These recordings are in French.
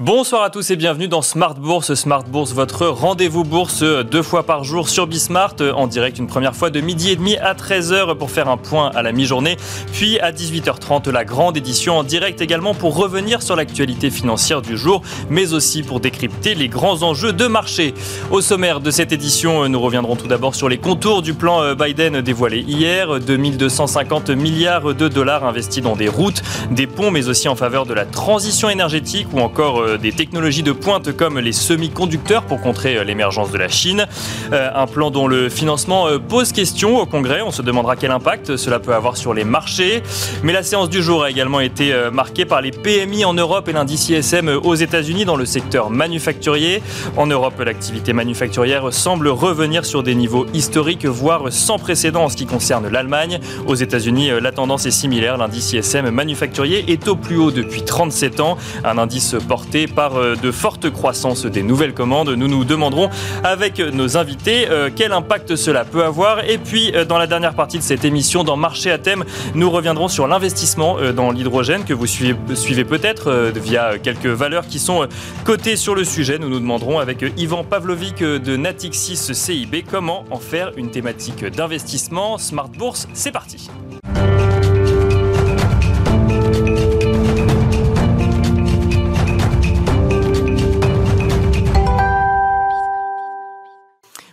Bonsoir à tous et bienvenue dans Smart Bourse. Smart Bourse, votre rendez-vous bourse deux fois par jour sur Bismart, en direct une première fois de midi et demi à 13h pour faire un point à la mi-journée, puis à 18h30 la grande édition en direct également pour revenir sur l'actualité financière du jour, mais aussi pour décrypter les grands enjeux de marché. Au sommaire de cette édition, nous reviendrons tout d'abord sur les contours du plan Biden dévoilé hier, 2250 milliards de dollars investis dans des routes, des ponts, mais aussi en faveur de la transition énergétique ou encore des technologies de pointe comme les semi-conducteurs pour contrer euh, l'émergence de la Chine. Euh, un plan dont le financement pose question au Congrès. On se demandera quel impact cela peut avoir sur les marchés. Mais la séance du jour a également été marquée par les PMI en Europe et l'indice ISM aux États-Unis dans le secteur manufacturier. En Europe, l'activité manufacturière semble revenir sur des niveaux historiques, voire sans précédent en ce qui concerne l'Allemagne. Aux États-Unis, la tendance est similaire. L'indice ISM manufacturier est au plus haut depuis 37 ans. Un indice porté par euh, de fortes croissances des nouvelles commandes. Nous nous demanderons avec nos invités euh, quel impact cela peut avoir. Et puis, euh, dans la dernière partie de cette émission, dans Marché à thème, nous reviendrons sur l'investissement dans l'hydrogène que vous suivez, suivez peut-être via quelques valeurs qui sont cotées sur le sujet. Nous nous demanderons avec Yvan Pavlovic de Natixis CIB comment en faire une thématique d'investissement. Smart Bourse, c'est parti.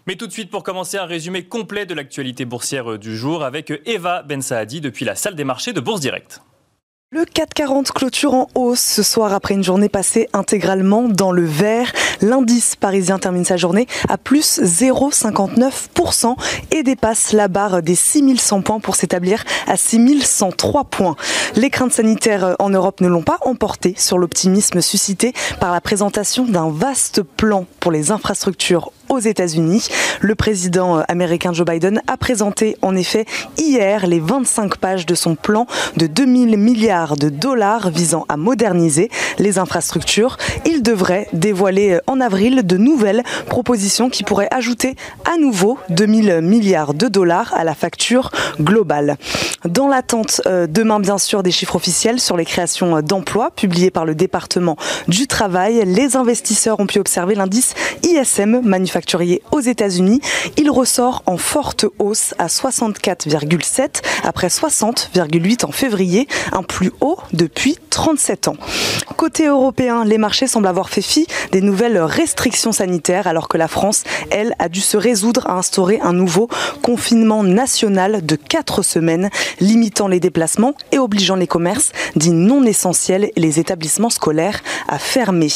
Mais tout de suite, pour commencer, un résumé complet de l'actualité boursière du jour avec Eva Ben Saadi depuis la salle des marchés de Bourse Direct. Le 440 clôture en hausse ce soir après une journée passée intégralement dans le vert. L'indice parisien termine sa journée à plus 0,59% et dépasse la barre des 6100 points pour s'établir à 6103 points. Les craintes sanitaires en Europe ne l'ont pas emporté sur l'optimisme suscité par la présentation d'un vaste plan pour les infrastructures aux États-Unis. Le président américain Joe Biden a présenté en effet hier les 25 pages de son plan de 2000 milliards de dollars visant à moderniser les infrastructures. Il devrait dévoiler en avril de nouvelles propositions qui pourraient ajouter à nouveau 2000 milliards de dollars à la facture globale. Dans l'attente euh, demain bien sûr des chiffres officiels sur les créations d'emplois publiés par le département du travail, les investisseurs ont pu observer l'indice ISM manufacturier aux États-Unis. Il ressort en forte hausse à 64,7 après 60,8 en février, un plus haut depuis 37 ans. Côté européen, les marchés semblent avoir fait fi des nouvelles restrictions sanitaires alors que la France, elle, a dû se résoudre à instaurer un nouveau confinement national de 4 semaines, limitant les déplacements et obligeant les commerces dits non essentiels et les établissements scolaires à fermer.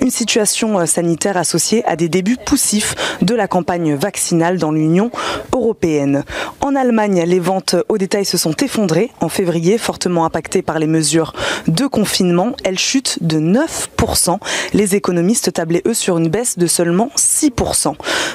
Une situation euh, sanitaire associée à des débuts poussifs de la campagne vaccinale dans l'Union européenne. En Allemagne, les ventes au détail se sont effondrées en février, fortement impactées par les mesures de confinement. Elles chutent de 9%. Les économistes tablaient eux sur une baisse de seulement 6%.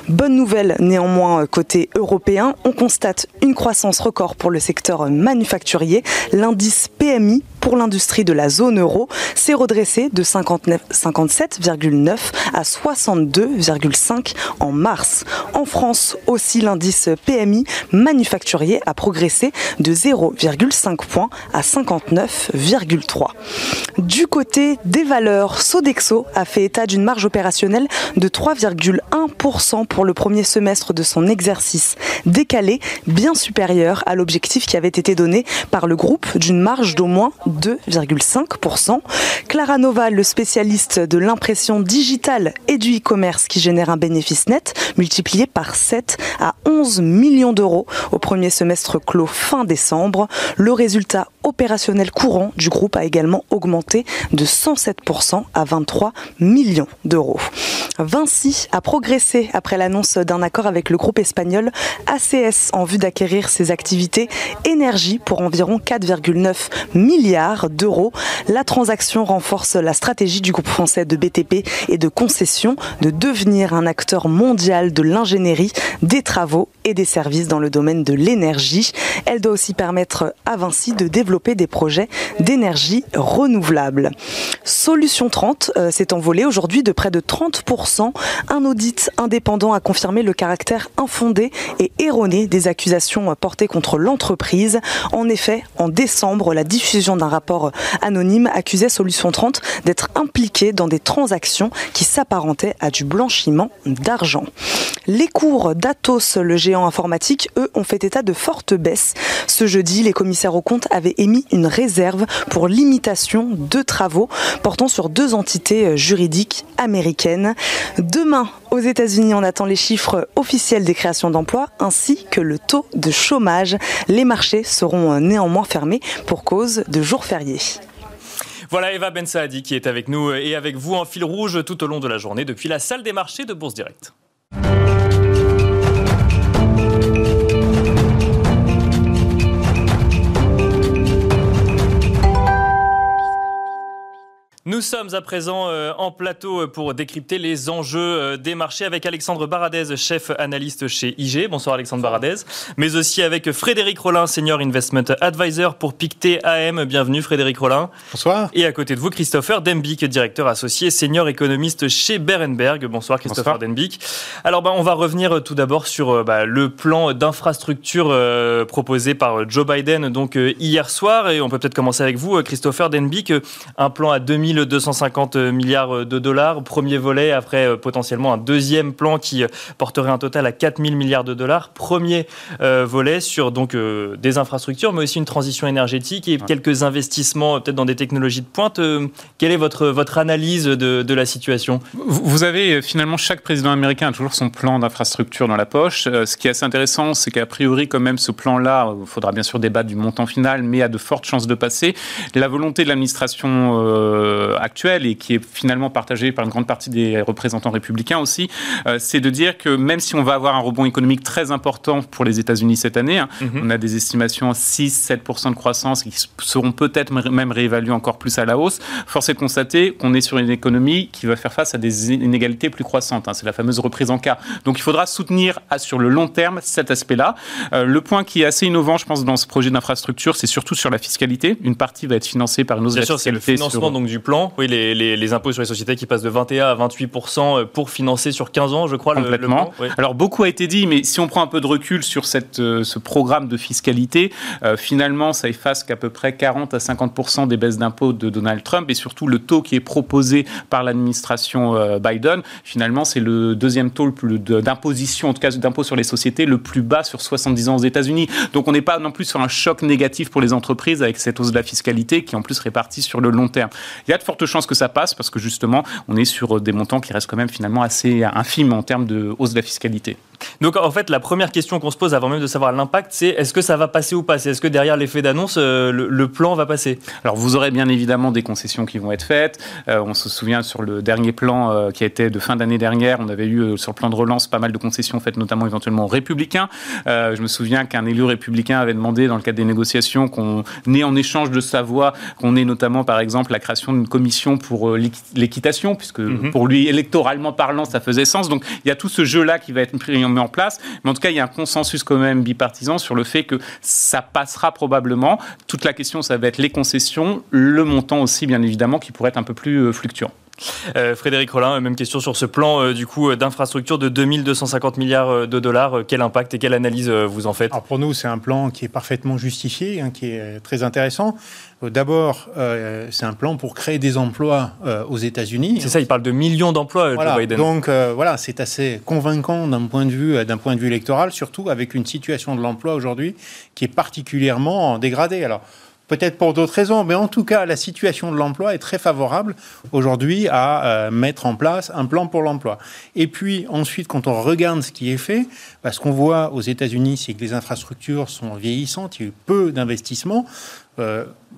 Bonne nouvelle néanmoins côté européen, on constate une croissance record pour le secteur manufacturier. L'indice PMI pour l'industrie de la zone euro s'est redressé de 57,9 à 62,5 en mars. En France aussi, l'indice PMI manufacturier a progressé de 0,5 points à 59,3. Du côté des valeurs, Sodexo a fait état d'une marge opérationnelle de 3,1% pour le premier semestre de son exercice décalé, bien supérieur à l'objectif qui avait été donné par le groupe d'une marge d'au moins 2,5%. Clara Nova, le spécialiste de l'impression digitale et du e-commerce qui génère un bénéfice net multiplié par 7 à 11 millions d'euros au premier semestre clos fin décembre. Le résultat opérationnel courant du groupe a également augmenté de 107% à 23 millions d'euros. Vinci a progressé après l'annonce d'un accord avec le groupe espagnol ACS en vue d'acquérir ses activités énergie pour environ 4,9 milliards d'euros. La transaction renforce la stratégie du groupe français de BTP et de concession de devenir un acteur mondial de l'ingénierie, des travaux et des services dans le domaine de l'énergie. Elle doit aussi permettre à Vinci de développer des projets d'énergie renouvelable. Solution 30 euh, s'est envolé aujourd'hui de près de 30%. Un audit indépendant a confirmé le caractère infondé et erroné des accusations portées contre l'entreprise. En effet, en décembre, la diffusion d'un rapport anonyme accusait Solution 30 d'être impliqué dans des transactions qui s'apparentaient à du blanchiment d'argent. Les cours d'Atos, le géant informatique, eux, ont fait état de fortes baisses. Ce jeudi, les commissaires aux comptes avaient émis une réserve pour l'imitation de travaux portant sur deux entités juridiques américaines. Demain, aux États-Unis, on attend les chiffres officiels des créations d'emplois ainsi que le taux de chômage. Les marchés seront néanmoins fermés pour cause de jours fériés. Voilà Eva Ben Saadi qui est avec nous et avec vous en fil rouge tout au long de la journée depuis la salle des marchés de Bourse Direct. Nous sommes à présent euh, en plateau pour décrypter les enjeux euh, des marchés avec Alexandre Baradez, chef analyste chez IG. Bonsoir Alexandre Baradez. Mais aussi avec Frédéric Rollin, senior investment advisor pour Pictet AM. Bienvenue Frédéric Rollin. Bonsoir. Et à côté de vous, Christopher Dembic, directeur associé senior économiste chez Berenberg. Bonsoir Christopher Denbick. Alors bah, on va revenir tout d'abord sur euh, bah, le plan d'infrastructure proposé par Joe Biden donc hier soir. Et on peut peut-être commencer avec vous, Christopher Denbick. Un plan à 2000 250 milliards de dollars. Premier volet, après euh, potentiellement un deuxième plan qui euh, porterait un total à 4 000 milliards de dollars. Premier euh, volet sur donc des infrastructures, mais aussi une transition énergétique et quelques investissements peut-être dans des technologies de pointe. quelle est votre, votre analyse de, de la situation? Vous avez finalement chaque président américain a toujours son plan d'infrastructure dans la poche. Ce qui est assez intéressant, c'est qu'à priori, quand même, ce plan-là, il faudra bien sûr débattre du montant final, mais a de fortes chances de passer. La volonté de l'administration actuelle et qui est finalement partagée par une grande partie des représentants républicains aussi, euh, c'est de dire que même si on va avoir un rebond économique très important pour les États-Unis cette année, hein, mhm. on a des estimations 6-7% de croissance qui seront peut-être même réévaluées encore plus à la hausse, force est de constater qu'on est sur une économie qui va faire face à des inégalités plus croissantes. Hein. c'est la fameuse reprise en cas. Donc il faudra soutenir sur le long terme cet aspect-là. Euh, le point qui est assez innovant, je pense, dans ce projet d'infrastructure, c'est surtout sur la fiscalité. Une partie va être financée par une hausse Bien sûr, c'est le financement donc du plan oui, les, impôts sur les sociétés qui passent de 21 à 28% euh, pour financer sur 15 ans, je crois. Complètement. Le, Alors beaucoup a été dit, mais si on prend un peu de recul sur cette, euh, ce programme de fiscalité, euh, finalement, ça efface qu'à peu près 40 à 50% des baisses d'impôts de Donald Trump et surtout le taux qui est proposé par l'administration Biden. Finalement, c'est le deuxième taux d'imposition, en tout cas d'impôt sur les sociétés, le plus bas sur 70 ans aux États-Unis. Donc on n'est pas non plus sur un choc négatif pour les entreprises avec cette hausse de la fiscalité qui en plus répartie sur le long terme. Il y a de fortes chances que ça passe parce que justement, on est sur des montants qui restent quand même finalement assez infimes en termes de hausse de la fiscalité. Donc en fait, la première question qu'on se pose avant même de savoir l'impact, c'est est-ce que ça va passer ou pas? Est-ce que derrière l'effet d'annonce, euh, le, plan va passer? Alors vous aurez bien évidemment des concessions qui vont être faites. Euh, on se souvient sur le dernier plan euh, qui a été de fin d'année dernière, on avait eu sur le plan de relance pas mal de concessions faites notamment éventuellement aux républicains. je me souviens qu'un élu républicain avait demandé dans le cadre des négociations qu'on ait en échange de sa voix, qu'on ait notamment par exemple la création d'une commission pour l'équitation, puisque mhm. pour lui électoralement parlant ça faisait sens. Donc il y a tout ce jeu-là qui va être pris en met en place. Mais en tout cas, il y a un consensus quand même bipartisan sur le fait que ça passera probablement. Toute la question, ça va être les concessions, le montant aussi, bien évidemment, qui pourrait être un peu plus euh, fluctuant. Euh, Frédéric Rollin, même question sur ce plan euh, du coup d'infrastructure de 2250 milliards de dollars. quel impact et quelle analyse vous en faites? Alors Pour nous, c'est un plan qui est parfaitement justifié, hein, qui est très intéressant. D'abord, euh, c'est un plan pour créer des emplois euh, aux États-Unis. C'est ça, il parle de millions d'emplois, voilà, Joe Biden. Donc euh, voilà, c'est assez convaincant d'un point de vue d'un point de vue électoral, surtout avec une situation de l'emploi aujourd'hui qui est particulièrement dégradée. Alors peut-être pour d'autres raisons, mais en tout cas, la situation de l'emploi est très favorable aujourd'hui à euh, mettre en place un plan pour l'emploi. Et puis ensuite, quand on regarde ce qui est fait, bah, ce qu'on voit aux États-Unis, c'est que les infrastructures sont vieillissantes, il y a eu peu d'investissements.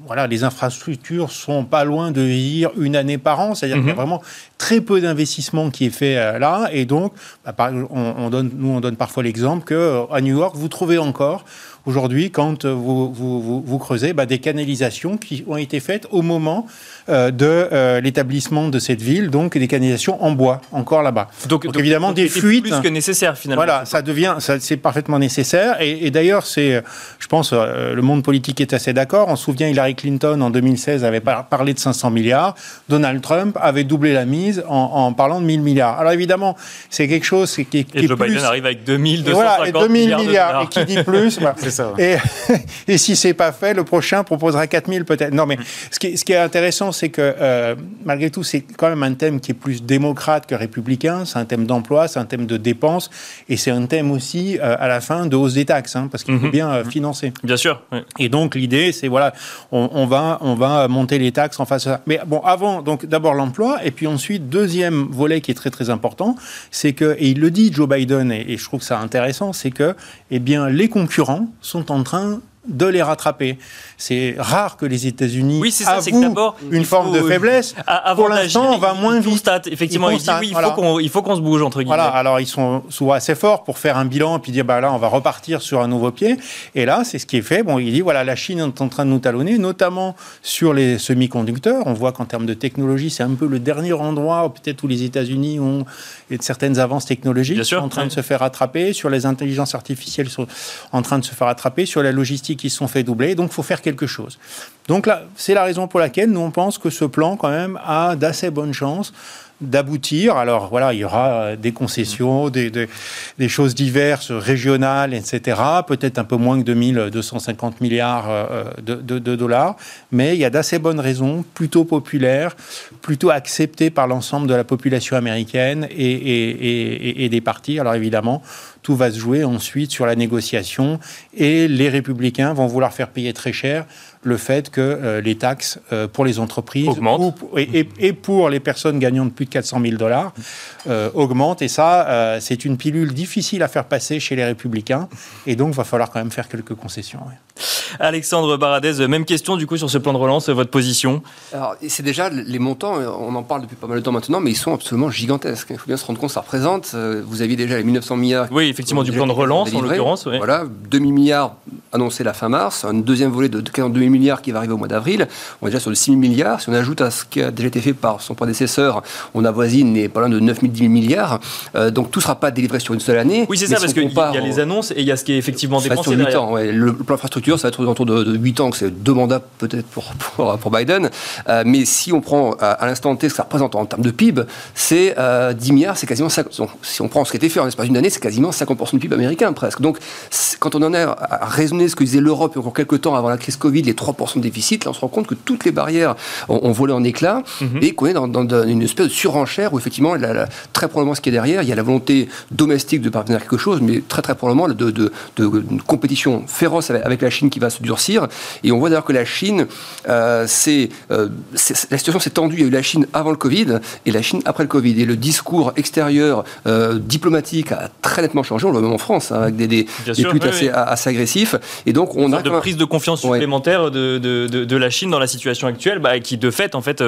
voilà, les infrastructures sont pas loin de vieillir une année par an, c'est-à-dire qu'il y a mhm. vraiment très peu d'investissement qui est fait là, et donc, bah, on, donne, nous on donne parfois l'exemple que à New York, vous trouvez encore aujourd'hui, quand vous, vous, vous, creusez, bah, des canalisations qui ont été faites au moment euh, de euh, l'établissement de cette ville, donc des canalisations en bois, encore là-bas. Donc, évidemment, des fuites. plus que nécessaire finalement. Voilà, ça devient, c'est parfaitement nécessaire. Et, d'ailleurs, c'est, je pense, euh, le monde politique est assez d'accord. On se souvient, Hillary Clinton en 2016 avait parlé de 500 milliards. Donald Trump avait doublé la mise en, parlant de 1000 milliards. Alors évidemment, c'est quelque chose qui, est, et Joe Biden arrive avec 2250 et voilà, et 2000 milliards, et qui dit plus. ça, et, et si c'est pas fait, le prochain proposera 4000 peut-être. Non, mais ce qui, ce qui est intéressant, c'est que euh, malgré tout, c'est quand même un thème qui est plus démocrate que républicain. C'est un thème d'emploi, c'est un thème de dépenses, et c'est un thème aussi, euh, à la fin, de hausse des taxes, hein, parce qu'il faut mhm. bien euh, financer. Bien sûr. Et donc l'idée, c'est voilà, on, va, on va monter les taxes en face à ça. Mais bon, avant, donc d'abord l'emploi, et puis ensuite deuxième volet qui est très très important, c'est que, et il le dit Joe Biden, et, et je trouve que c'est intéressant, c'est que, eh bien, les concurrents sont en train de les rattraper. C'est rare que les États-Unis oui, ça, avouent une forme de faiblesse. Pour l'instant, on va moins vite. Constate, effectivement, il, dit, oui, il, faut qu'on se bouge entre guillemets. Voilà, alors ils sont souvent assez forts pour faire un bilan et puis dire bah là, on va repartir sur un nouveau pied. Et là, c'est ce qui est fait. Bon, il dit voilà, la Chine est en train de nous talonner, notamment sur les semi-conducteurs. On voit qu'en termes de technologie, c'est un peu le dernier endroit peut-être où les États-Unis ont certaines avances technologiques Bien sont en train de se faire rattraper. Sur les intelligences artificielles, sont en train de se faire rattraper. Sur la logistique qui se sont fait doubler. Donc, il faut faire quelque Donc, là, c'est la raison pour laquelle nous, on pense que ce plan, quand même, a d'assez bonnes chances d'aboutir. Alors voilà, il y aura euh, des concessions, des, des, choses diverses, régionales, etc. Peut-être un peu moins que 2250 milliards euh, de, de, dollars, mais il y a d'assez bonnes raisons, plutôt populaires, plutôt acceptées par l'ensemble de la population américaine et, et, et, des partis. Alors évidemment, tout va se jouer ensuite sur la négociation et les républicains vont vouloir faire payer très cher le fait que euh, les taxes euh, pour les entreprises et, pour les personnes gagnant de plus de 400 000 dollars euh, augmentent. Et ça, c'est une pilule difficile à faire passer chez les républicains. Et donc, il va falloir quand même faire quelques concessions. Alexandre Baradez, même question du coup sur ce plan de relance, votre position Alors, c'est déjà les montants, on en parle depuis pas mal de temps maintenant, mais ils sont absolument gigantesques. Il faut bien se rendre compte, ça représente, vous aviez déjà les 1900 milliards. Oui, effectivement, du plan de relance en l'occurrence. Voilà, 2000 milliards annoncés la fin mars, un deuxième volet de 2000 milliards qui va arriver au mois d'avril. On est déjà sur le 6 000 milliards. Si on ajoute à ce qui a déjà été fait par son prédécesseur, on avoisine n'est pas loin de 9 000, 10 000 milliards. Euh, donc tout ne sera pas délivré sur une seule année. Oui, c'est ça, parce qu'il y a les annonces et il y a ce qui est effectivement dépensé. Sur 8 ans, Le plan infrastructure, ça va être autour de, de 8 ans, que c'est deux mandats peut-être pour, pour, Biden. Euh, mais si on prend à, l'instant T ce que ça représente en termes de PIB, c'est 10 euh, milliards, c'est quasiment 5, Si on prend ce qui a été fait en l'espace d'une année, c'est quasiment 50% du PIB américain presque. Donc quand on en est à raisonner ce que disait l'Europe encore quelques temps avant la crise Covid, les 3% de déficit, là on se rend compte que toutes les barrières ont, volé en éclats mhm. et qu'on est dans, une espèce de surenchère où effectivement, très probablement ce qui est derrière, il y a la volonté domestique de parvenir à quelque chose, mais très très probablement de, de, de, compétition féroce avec, la Chine qui va se durcir. Et on voit d'ailleurs que la Chine, euh, c'est, euh, la situation s'est tendue. Il y a eu la Chine avant le Covid et la Chine après le Covid. Et le discours extérieur euh, diplomatique a très nettement changé. On le voit même en France, hein, avec des, des, tweets assez, assez, agressifs. Et donc on a de prise de confiance supplémentaire de, de, de, la Chine dans la situation actuelle, bah, qui de fait en fait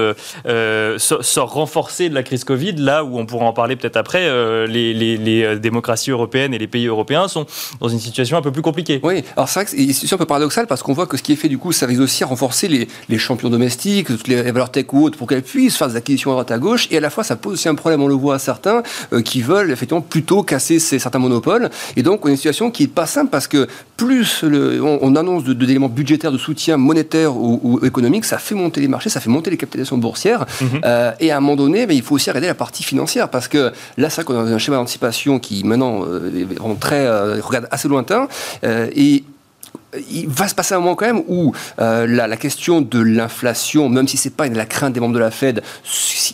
sort renforcé de la crise Covid, là où on pourra en parler peut-être après, les, les, les, démocraties européennes et les pays européens sont dans une situation un peu plus compliquée. Oui, alors c'est vrai que c'est un peu paradoxale parce qu'on voit que ce qui est fait du coup, ça vise aussi à renforcer les, les champions domestiques, toutes les valeurs tech ou autres, pour qu'elles puissent faire des acquisitions à droite à gauche, et à la fois ça pose aussi un problème, on le voit à certains, qui veulent effectivement plutôt casser ces, certains monopoles, et donc on a une situation qui est pas simple parce que plus le, on, annonce de, de, d'éléments budgétaires de soutien monétaire ou, économique, ça fait monter les marchés, ça fait monter les capitalisations boursières. Mhm. Euh, et à un moment donné, ben, il faut aussi regarder la partie financière parce que là, c'est vrai qu'on a un schéma d'anticipation qui maintenant euh, est vraiment très euh, regarde assez lointain et il va se passer un moment quand même où euh, la, question de l'inflation, même si c'est pas la crainte des membres de la Fed,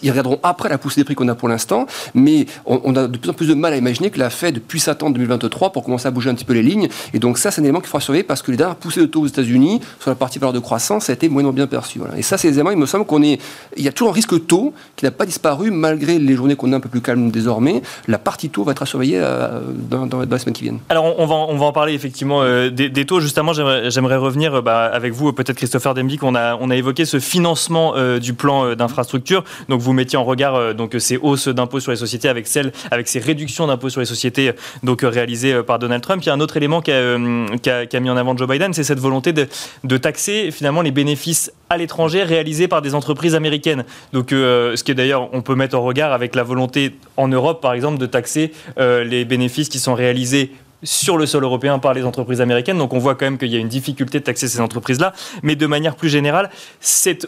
ils regarderont après la poussée des prix qu'on a pour l'instant, mais on, a de plus en plus de mal à imaginer que la Fed puisse attendre 2023 pour commencer à bouger un petit peu les lignes. Et donc ça, c'est un élément qu'il faudra surveiller parce que les dernières poussées de taux aux États-Unis sur la partie valeur de croissance, ça a été moyennement bien perçu. Et ça, c'est des éléments, il me semble qu'on est, il y a toujours un risque taux qui n'a pas disparu malgré les journées qu'on a un peu plus calmes désormais. La partie taux va être à surveiller euh, dans, dans, les semaines qui viennent. Alors on va, en parler effectivement euh, des, taux justement j'aimerais revenir bah, avec vous, peut-être Christopher Dembic, on a, évoqué ce financement du plan d'infrastructure. Donc vous mettiez en regard donc ces hausses d'impôts sur les sociétés avec celles, avec ces réductions d'impôts sur les sociétés donc réalisées par Donald Trump. Il y a un autre élément qu'a mis en avant Joe Biden, c'est cette volonté de, de taxer finalement les bénéfices à l'étranger réalisés par des entreprises américaines. Donc, ce qui est d'ailleurs, on peut mettre en regard avec la volonté en Europe, par exemple, de taxer les bénéfices qui sont réalisés sur le sol européen par les entreprises américaines. Donc on voit quand même qu'il y a une difficulté de taxer ces entreprises-là. Mais de manière plus générale, ces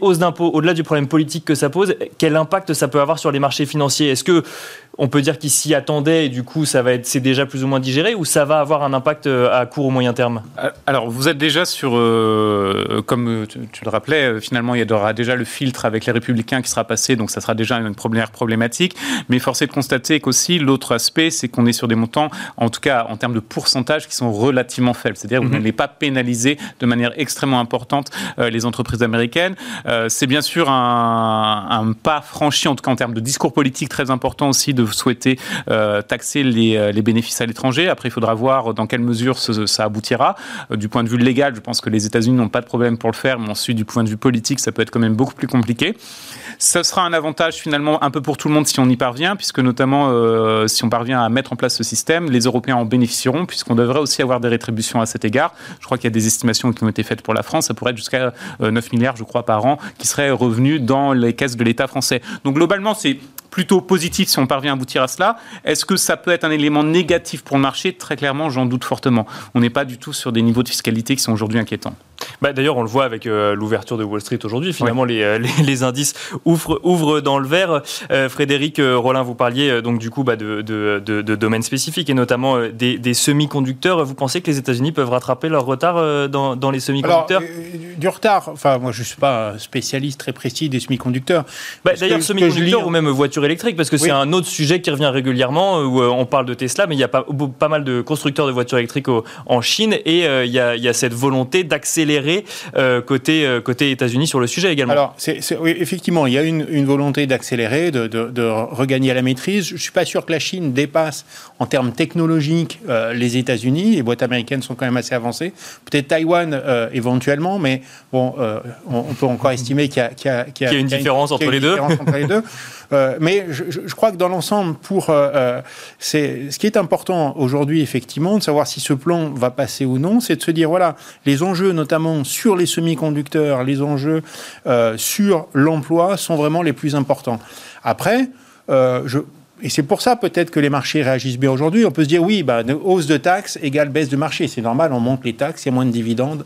hausses d'impôts, au-delà du problème politique que ça pose, quel impact ça peut avoir sur les marchés financiers? Est-ce que on peut dire qu'ils s'y attendaient et du coup ça va être c'est déjà plus ou moins digéré ou ça va avoir un impact euh, à court ou moyen terme? Euh, Alors vous êtes déjà sur, euh, comme tu, le rappelais, finalement il y aura déjà le filtre avec les républicains qui sera passé, donc ça sera déjà une première problématique. Mais force est de constater qu'aussi l'autre aspect, c'est qu'on est sur des montants, en tout cas en termes de pourcentage, qui sont relativement faibles. C'est-à-dire que vous mhm. n'allez pas pénaliser de manière extrêmement importante les entreprises américaines. c'est bien sûr un, un pas franchi, en tout cas en termes de discours politique très important aussi de souhaiter euh, taxer euh, les, bénéfices à l'étranger. Après, il faudra voir dans quelle mesure ça aboutira. Euh, du point de vue légal, je pense que les États-Unis n'ont pas de problème pour le faire, mais ensuite, du point de vue politique, ça peut être quand même beaucoup plus compliqué. Ce sera un avantage finalement un peu pour tout le monde si on y parvient, puisque notamment si on parvient à mettre en place ce système, les Européens en bénéficieront, puisqu'on devrait aussi avoir des rétributions à cet égard. Je crois qu'il y a des estimations qui ont été faites pour la France, ça pourrait être jusqu'à 9 milliards, je crois, par an, qui seraient revenus dans les caisses de l'État français. Donc globalement, c'est plutôt positif si on parvient à aboutir à cela. Est-ce que ça peut être un élément négatif pour le marché? Très clairement, j'en doute fortement. On n'est pas du tout sur des niveaux de fiscalité qui sont aujourd'hui inquiétants. Bah, D'ailleurs, on le voit avec euh, l'ouverture de Wall Street aujourd'hui. Finalement, euh, les, les, indices ouvrent, ouvrent, dans le vert. Euh, Frédéric Rollin, vous parliez donc du coup bah, de, de, de, domaines spécifiques et notamment des, des semi-conducteurs. Vous pensez que les États-Unis peuvent rattraper leur retard dans, dans les semi-conducteurs? Du retard. Enfin, moi, je ne suis pas un spécialiste très précis des semi-conducteurs. Bah, D'ailleurs, semi-conducteurs ou même voitures électriques, parce que c'est un autre sujet qui revient régulièrement où on parle de Tesla, mais il y a pas, pas mal de constructeurs de voitures électriques en Chine et il y, a, il y a cette volonté d'accélérer euh, côté, euh, côté États-Unis sur le sujet également. Alors, effectivement, il y a une, volonté d'accélérer, de, regagner la maîtrise. Je ne suis pas sûr que la Chine dépasse en termes technologiques euh, les États-Unis. Les boîtes américaines sont quand même assez avancées. Peut-être Taïwan éventuellement, mais bon, on, peut encore estimer qu'il y, a, une différence entre les deux. Euh, mais je, crois que dans l'ensemble, pour euh, euh, c'est ce qui est important aujourd'hui, effectivement, de savoir si ce plan va passer ou non, c'est de se dire voilà, les enjeux, notamment sur les semi-conducteurs, les enjeux sur l'emploi, sont vraiment les plus importants. Après, je, et c'est pour ça peut-être que les marchés réagissent bien aujourd'hui. On peut se dire oui, bah, hausse de taxes égale baisse de marché. C'est normal, on monte les taxes, il y a moins de dividendes,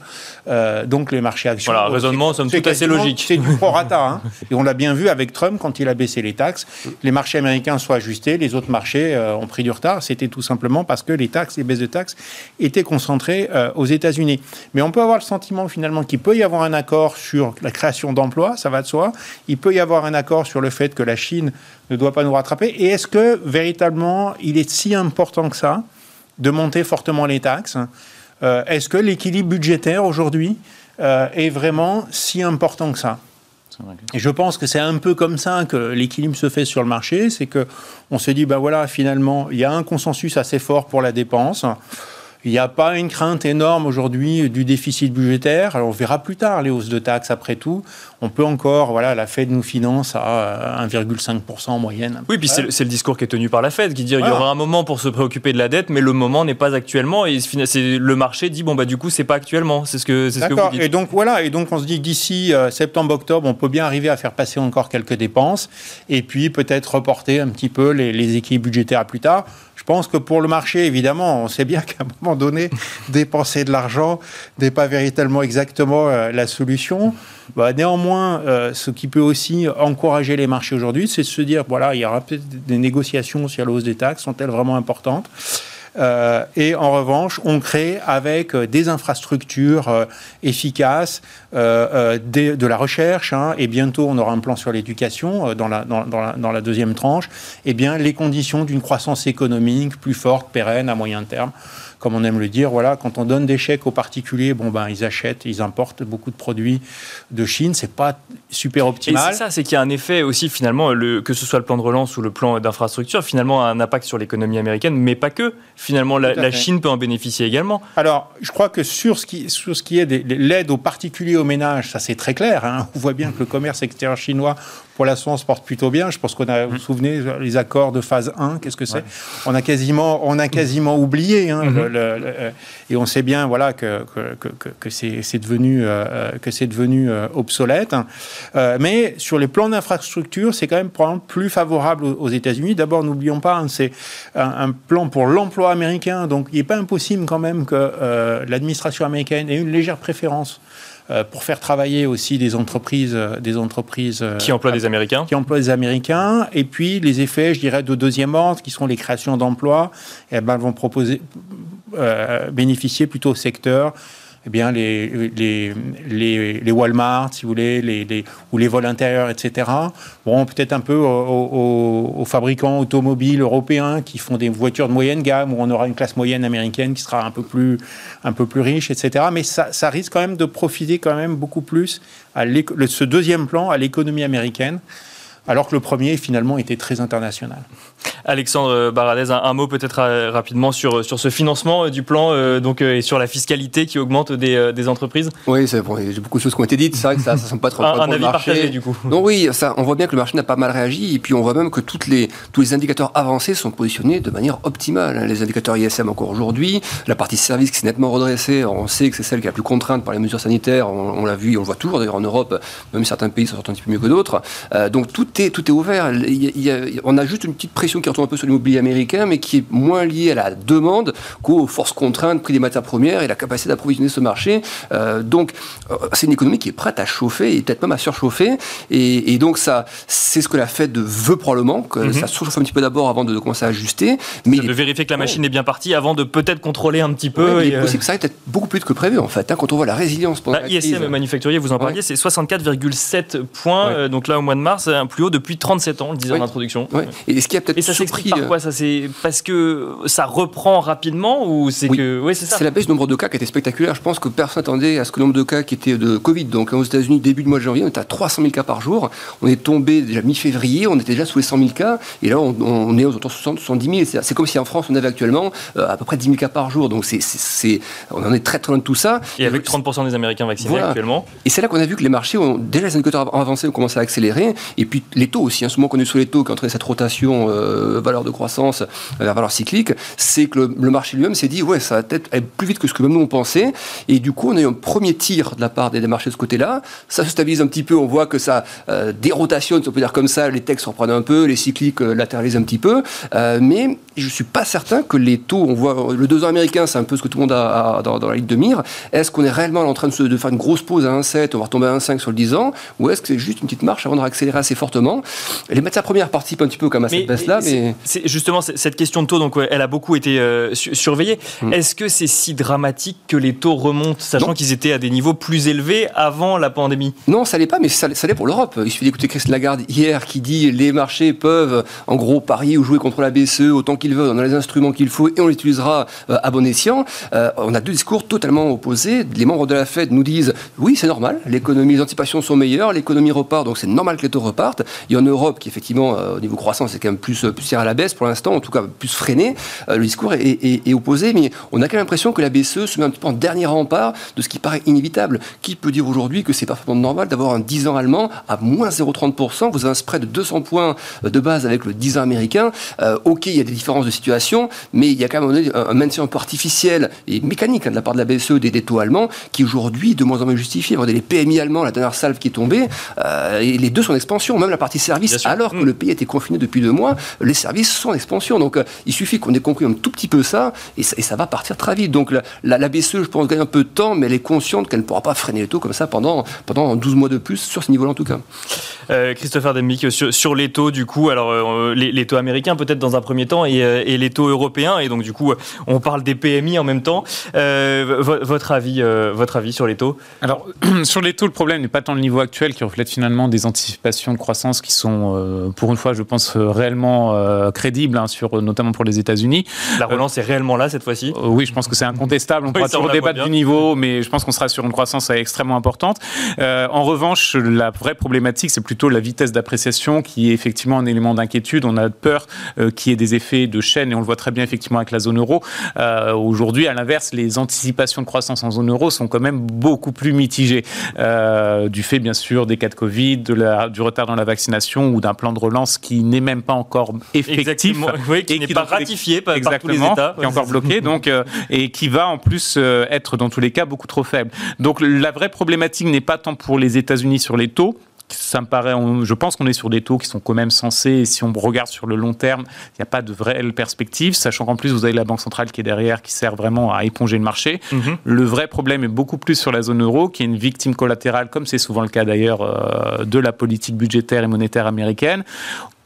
euh, donc les marchés actions. Voilà, raisonnement, somme tout assez logique. C'est du prorata. Hein. Et on l'a bien vu avec Trump quand il a baissé les taxes. Les marchés américains sont ajustés, les autres marchés euh, ont pris du retard. C'était tout simplement parce que les taxes, les baisses de taxes étaient concentrées euh, aux États-Unis. Mais on peut avoir le sentiment finalement qu'il peut y avoir un accord sur la création d'emplois, ça va de soi. Il peut y avoir un accord sur le fait que la Chine ne doit pas nous rattraper. Et est-ce que véritablement il est si important que ça de monter fortement les taxes euh, Est-ce que l'équilibre budgétaire aujourd'hui euh, est vraiment si important que ça? Et je pense que c'est un peu comme ça que l'équilibre se fait sur le marché, c'est que on se dit ben voilà finalement il y a un consensus assez fort pour la dépense. Il n'y a pas une crainte énorme aujourd'hui du déficit budgétaire. Alors on verra plus tard les hausses de taxes après tout. On peut encore, voilà, la Fed nous finance à 1,5% en moyenne. Oui, puis c'est le discours qui est tenu par la Fed qui dit qu'il y aura un moment pour se préoccuper de la dette, mais le moment n'est pas actuellement. Et le marché dit bon bah du coup c'est pas actuellement. C'est ce que c'est ce que vous dites. Et donc voilà, et donc on se dit que d'ici euh, septembre-octobre, on peut bien arriver à faire passer encore quelques dépenses, et puis peut-être reporter un petit peu les, les équilibres budgétaires à plus tard. Je pense que pour le marché, évidemment, on sait bien qu'à un moment donné, dépenser de l'argent n'est pas véritablement exactement euh, la solution. Bah, néanmoins, euh, ce qui peut aussi encourager les marchés aujourd'hui, c'est de se dire, voilà, il y aura peut-être des négociations sur la hausse des taxes, sont-elles vraiment importantes? Euh, et en revanche, on crée avec euh, des infrastructures euh, efficaces, de la recherche, hein, et bientôt on aura un plan sur l'éducation dans la, deuxième tranche, eh les conditions d'une croissance économique plus forte, pérenne à moyen terme comme on aime le dire, voilà, quand on donne des chèques aux particuliers, bon ben ils achètent, ils importent beaucoup de produits de Chine, c'est pas super optimal. Et c'est ça, c'est qu'il y a un effet aussi finalement, le, que ce soit le plan de relance ou le plan d'infrastructure, finalement un impact sur l'économie américaine, mais pas que finalement, la, Chine peut en bénéficier également. Alors, je crois que sur ce qui, sur ce qui est de l'aide aux particuliers aux ménages, ça c'est très clair. Hein. On voit bien que le commerce extérieur chinois pour l'instant, on se porte plutôt bien. Je pense qu'on a, vous vous souvenez, les accords de phase 1, qu'est-ce que c'est? On a quasiment, on a quasiment oublié. Hein, mm-hmm. et on sait bien, voilà, que, c'est devenu, euh, que c'est devenu euh, obsolète. Hein. Euh, mais sur les plans d'infrastructure, c'est quand même plus favorable aux, États-Unis. D'abord, n'oublions pas, hein, c'est un, plan pour l'emploi américain. Donc, il n'est pas impossible quand même que l'administration américaine ait une légère préférence euh, pour faire travailler aussi des entreprises, euh, des entreprises euh, qui emploient des Américains, qui emploient des Américains, et puis les effets, je dirais, de deuxième ordre, qui sont les créations d'emplois, eh ben, vont proposer, bénéficier plutôt au secteur eh bien, les, les, les, Walmart, si vous voulez, les, ou les vols intérieurs, etc. Bon, peut-être un peu aux, fabricants automobiles européens qui font des voitures de moyenne gamme, où on aura une classe moyenne américaine qui sera un peu plus, un peu plus riche, etc. Mais ça, ça risque quand même de profiter quand même beaucoup plus à ce deuxième plan à l'économie américaine alors que le premier finalement était très international. Alexandre Baradez, un, mot peut-être euh, rapidement sur, sur ce financement euh, du plan euh, donc, et sur la fiscalité qui augmente des, des entreprises? Oui, c'est bon, il y a beaucoup de choses qui ont été dites, c'est vrai que ça ne sont pas trop... un, un avis partagé du coup. Non, oui, ça, on voit bien que le marché n'a pas mal réagi et puis on voit même que toutes les, tous les indicateurs avancés sont positionnés de manière optimale. Les indicateurs ISM encore aujourd'hui, la partie service qui s'est nettement redressée, on sait que c'est celle qui est la plus contrainte par les mesures sanitaires, on, l'a vu, on le voit toujours d'ailleurs en Europe, même certains pays s'en sortent un petit peu mieux que d'autres. donc tout est, tout est ouvert. on a juste une petite pression qui retombe un peu sur l'immobilier américain, mais qui est moins liée à la demande qu'aux forces contraintes, prix des matières premières et la capacité d'approvisionner ce marché. Euh, donc, euh, c'est une économie qui est prête à chauffer et peut-être même à surchauffer. Et, donc, ça, c'est ce que la Fed veut probablement, que mhm. ça surchauffe un petit peu d'abord avant de, commencer à ajuster. Mais de vérifier que la machine est bien partie avant de peut-être contrôler un petit peu. il est possible que ça aille peut-être beaucoup plus que prévu, en fait, hein, quand on voit la résilience pendant bah, ISM manufacturier, vous en parliez, c'est 64,7 points. Euh, donc là, au mois de mars, un plus haut depuis 37 ans, on le disait en introduction. Et ce qui a peut-être ça s'explique par quoi ça c'est parce que ça reprend rapidement ou c'est que oui c'est ça. C'est la baisse du nombre de cas qui était spectaculaire. Je pense que personne n'attendait à ce que le nombre de cas qui était de Covid. Donc aux États-Unis début du mois de janvier, on était à 300 000 cas par jour. On est tombé déjà mi-février, on était déjà sous les 100 000 cas et là on, est aux autour de 60 70 000. C'est comme si en France on avait actuellement euh, à peu près 10 000 cas par jour. Donc c'est on en est très très loin de tout ça. Et avec 30% des Américains vaccinés actuellement. Et c'est là qu'on a vu que les marchés ont déjà les indicateurs avancés ont commencé à accélérer et puis les taux aussi. En ce moment qu'on est sur les taux qui entraîné cette rotation euh, valeur de croissance vers valeur cyclique, c'est que le, marché lui-même s'est dit ouais ça va peut-être aller plus vite que ce que même nous on pensait et du coup on a eu un premier tir de la part des, marchés de ce côté-là. Ça se stabilise un petit peu, on voit que ça euh, dérotationne, si on peut dire comme ça, les textes reprennent un peu, les cycliques euh, latéralisent un petit peu, euh, mais je suis pas certain que les taux, on voit le 2 ans américain, c'est un peu ce que tout le monde a, dans, la ligne de mire. Est-ce qu'on est réellement en train de, se, de faire une grosse pause à 1,7, on va retomber à 1,5 sur le 10 ans, ou est-ce que c'est juste une petite marche avant de réaccélérer assez fortement? Les matières premières participent un petit peu comme à cette baisse-là, mais... C'est justement cette question de taux, donc elle a beaucoup été euh, surveillée. Hmm. Est-ce que c'est si dramatique que les taux remontent, sachant qu'ils étaient à des niveaux plus élevés avant la pandémie? Non, ça l'est pas, mais ça, l'est pour l'Europe. Il suffit d'écouter Christine Lagarde hier qui dit les marchés peuvent en gros parier ou jouer contre la BCE autant qu'ils veulent, on a les instruments qu'il faut et on l'utilisera euh, à bon escient. Euh, on a deux discours totalement opposés. Les membres de la Fed nous disent oui, c'est normal, l'économie, les anticipations sont meilleures, l'économie repart, donc c'est normal que les taux repartent. Et en Europe, qui effectivement, au niveau croissance, c'est quand même plus, plus à la baisse pour l'instant, en tout cas plus freiné, euh, le discours est, opposé, mais on a quand même l'impression que la BCE se met un petit peu en dernier rempart de ce qui paraît inévitable. Qui peut dire aujourd'hui que c'est parfaitement normal d'avoir un 10 ans allemand à moins 0,30% Vous avez un spread de 200 points de base avec le 10 ans américain. Euh, ok, il y a des différences de situation, mais il y a quand même un, maintien un peu artificiel et mécanique hein, de la part de la BCE des, des taux allemands qui aujourd'hui de moins en moins justifié. Regardez les PMI allemands, la dernière salve qui est tombée, euh, et les deux sont en expansion, même la partie service, alors que mm. le pays était confiné depuis deux mois, les services sont en expansion. Donc il suffit qu'on ait compris un tout petit peu ça, et ça, va partir très vite. Donc la, la, BCE, je pense, gagne un peu de temps, mais elle est consciente qu'elle ne pourra pas freiner les taux comme ça pendant, pendant 12 mois de plus, sur ce niveau-là en tout cas. Euh, Christopher Demick, sur, sur, les taux, du coup, alors euh, les, taux américains peut-être dans un premier temps, et, euh, et, les taux européens, et donc du coup, on parle des PMI en même temps. votre, avis, votre avis sur les taux? Alors, sur les taux, le problème n'est pas tant le niveau actuel qui reflète finalement des anticipations de croissance qui sont, pour une fois, je pense, réellement crédible, hein, sur, notamment pour les États-Unis. La relance est réellement là cette fois-ci Oui, je pense que c'est incontestable. On pourra toujours débattre du niveau, mais je pense qu'on sera sur une croissance extrêmement importante. en revanche, la vraie problématique, c'est plutôt la vitesse d'appréciation qui est effectivement un élément d'inquiétude. On a peur qu'il y ait des effets de chaîne et on le voit très bien effectivement avec la zone euro. Aujourd'hui, à l'inverse, les anticipations de croissance en zone euro sont quand même beaucoup plus mitigées. du fait, bien sûr, des cas de Covid, de la, du retard dans la vaccination ou d'un plan de relance qui n'est même pas encore effectif. Oui, qui n'est pas ratifié par, tous les États. Qui est encore bloqué, donc, euh, et qui va en plus euh, être dans tous les cas beaucoup trop faible. Donc la vraie problématique n'est pas tant pour les États-Unis sur les taux, ça me paraît, je pense qu'on est sur des taux qui sont quand même censés, et si on regarde sur le long terme, il n'y a pas de vraie perspective, sachant qu'en plus vous avez la Banque centrale qui est derrière, qui sert vraiment à éponger le marché. Mhm. Le vrai problème est beaucoup plus sur la zone euro, qui est une victime collatérale, comme c'est souvent le cas d'ailleurs, euh, de la politique budgétaire et monétaire américaine.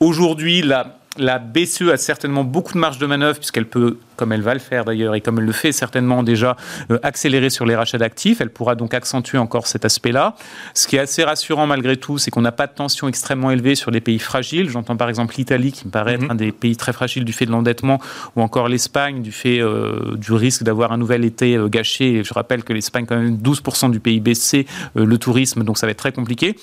Aujourd'hui, la la BCE a certainement beaucoup de marge de manœuvre puisqu'elle peut, comme elle va le faire d'ailleurs et comme elle le fait certainement déjà, euh, accélérer sur les rachats d'actifs. Elle pourra donc accentuer encore cet aspect-là. Ce qui est assez rassurant malgré tout, c'est qu'on n'a pas de tension extrêmement élevée sur les pays fragiles. J'entends par exemple l'Italie qui me paraît être mhm. un des pays très fragiles du fait de l'endettement ou encore l'Espagne du fait euh, du risque d'avoir un nouvel été euh, gâché. Je rappelle que l'Espagne quand même 12% du PIB c'est le tourisme, donc ça va être très compliqué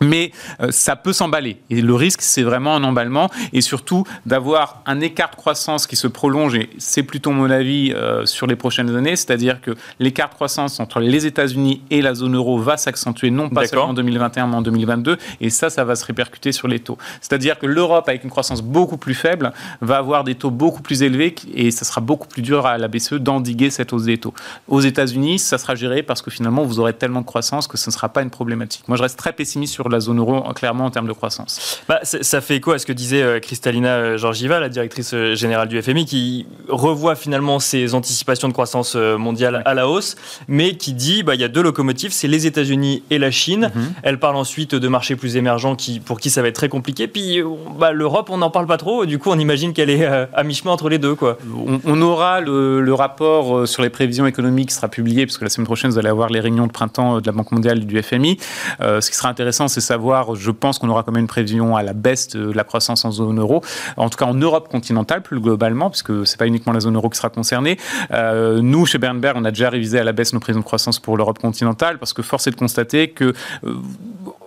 mais euh, ça peut s'emballer. Et le risque, c'est vraiment un emballement et surtout d'avoir un écart de croissance qui se prolonge, et c'est plutôt mon avis euh, sur les prochaines années, c'est-à-dire que l'écart de croissance entre les États-Unis et la zone euro va s'accentuer, non pas seulement en 2021, mais en 2022, et ça, ça va se répercuter sur les taux. C'est-à-dire que l'Europe, avec une croissance beaucoup plus faible, va avoir des taux beaucoup plus élevés et ça sera beaucoup plus dur à la BCE d'endiguer cette hausse des taux. Aux États-Unis, ça sera géré parce que finalement, vous aurez tellement de croissance que ce ne sera pas une problématique. Moi, je reste très pessimiste sur la zone euro, clairement, en termes de croissance. Bah, ça fait quoi à ce que disait euh, Kristalina euh, Georgieva, la directrice euh, générale du FMI, qui revoit finalement ses anticipations de croissance mondiale à la hausse, mais qui dit bah, il y a deux locomotives, c'est les États-Unis et la Chine. Mhm. Elle parle ensuite de marchés plus émergents qui, pour qui ça va être très compliqué. Puis bah, l'Europe, on n'en parle pas trop. Du coup, on imagine qu'elle est à mi-chemin entre les deux. Quoi. On, aura le, le, rapport sur les prévisions économiques qui sera publié, parce que la semaine prochaine, vous allez avoir les réunions de printemps de la Banque mondiale et du FMI. ce qui sera intéressant, savoir je pense qu'on aura quand même une prévision à la baisse de la croissance en zone euro, en tout cas en Europe continentale plus globalement, puisque c'est pas uniquement la zone euro qui sera concernée. Euh, nous, chez Bernberg, on a déjà révisé à la baisse nos prévisions de croissance pour l'Europe continentale, parce que force est de constater que euh,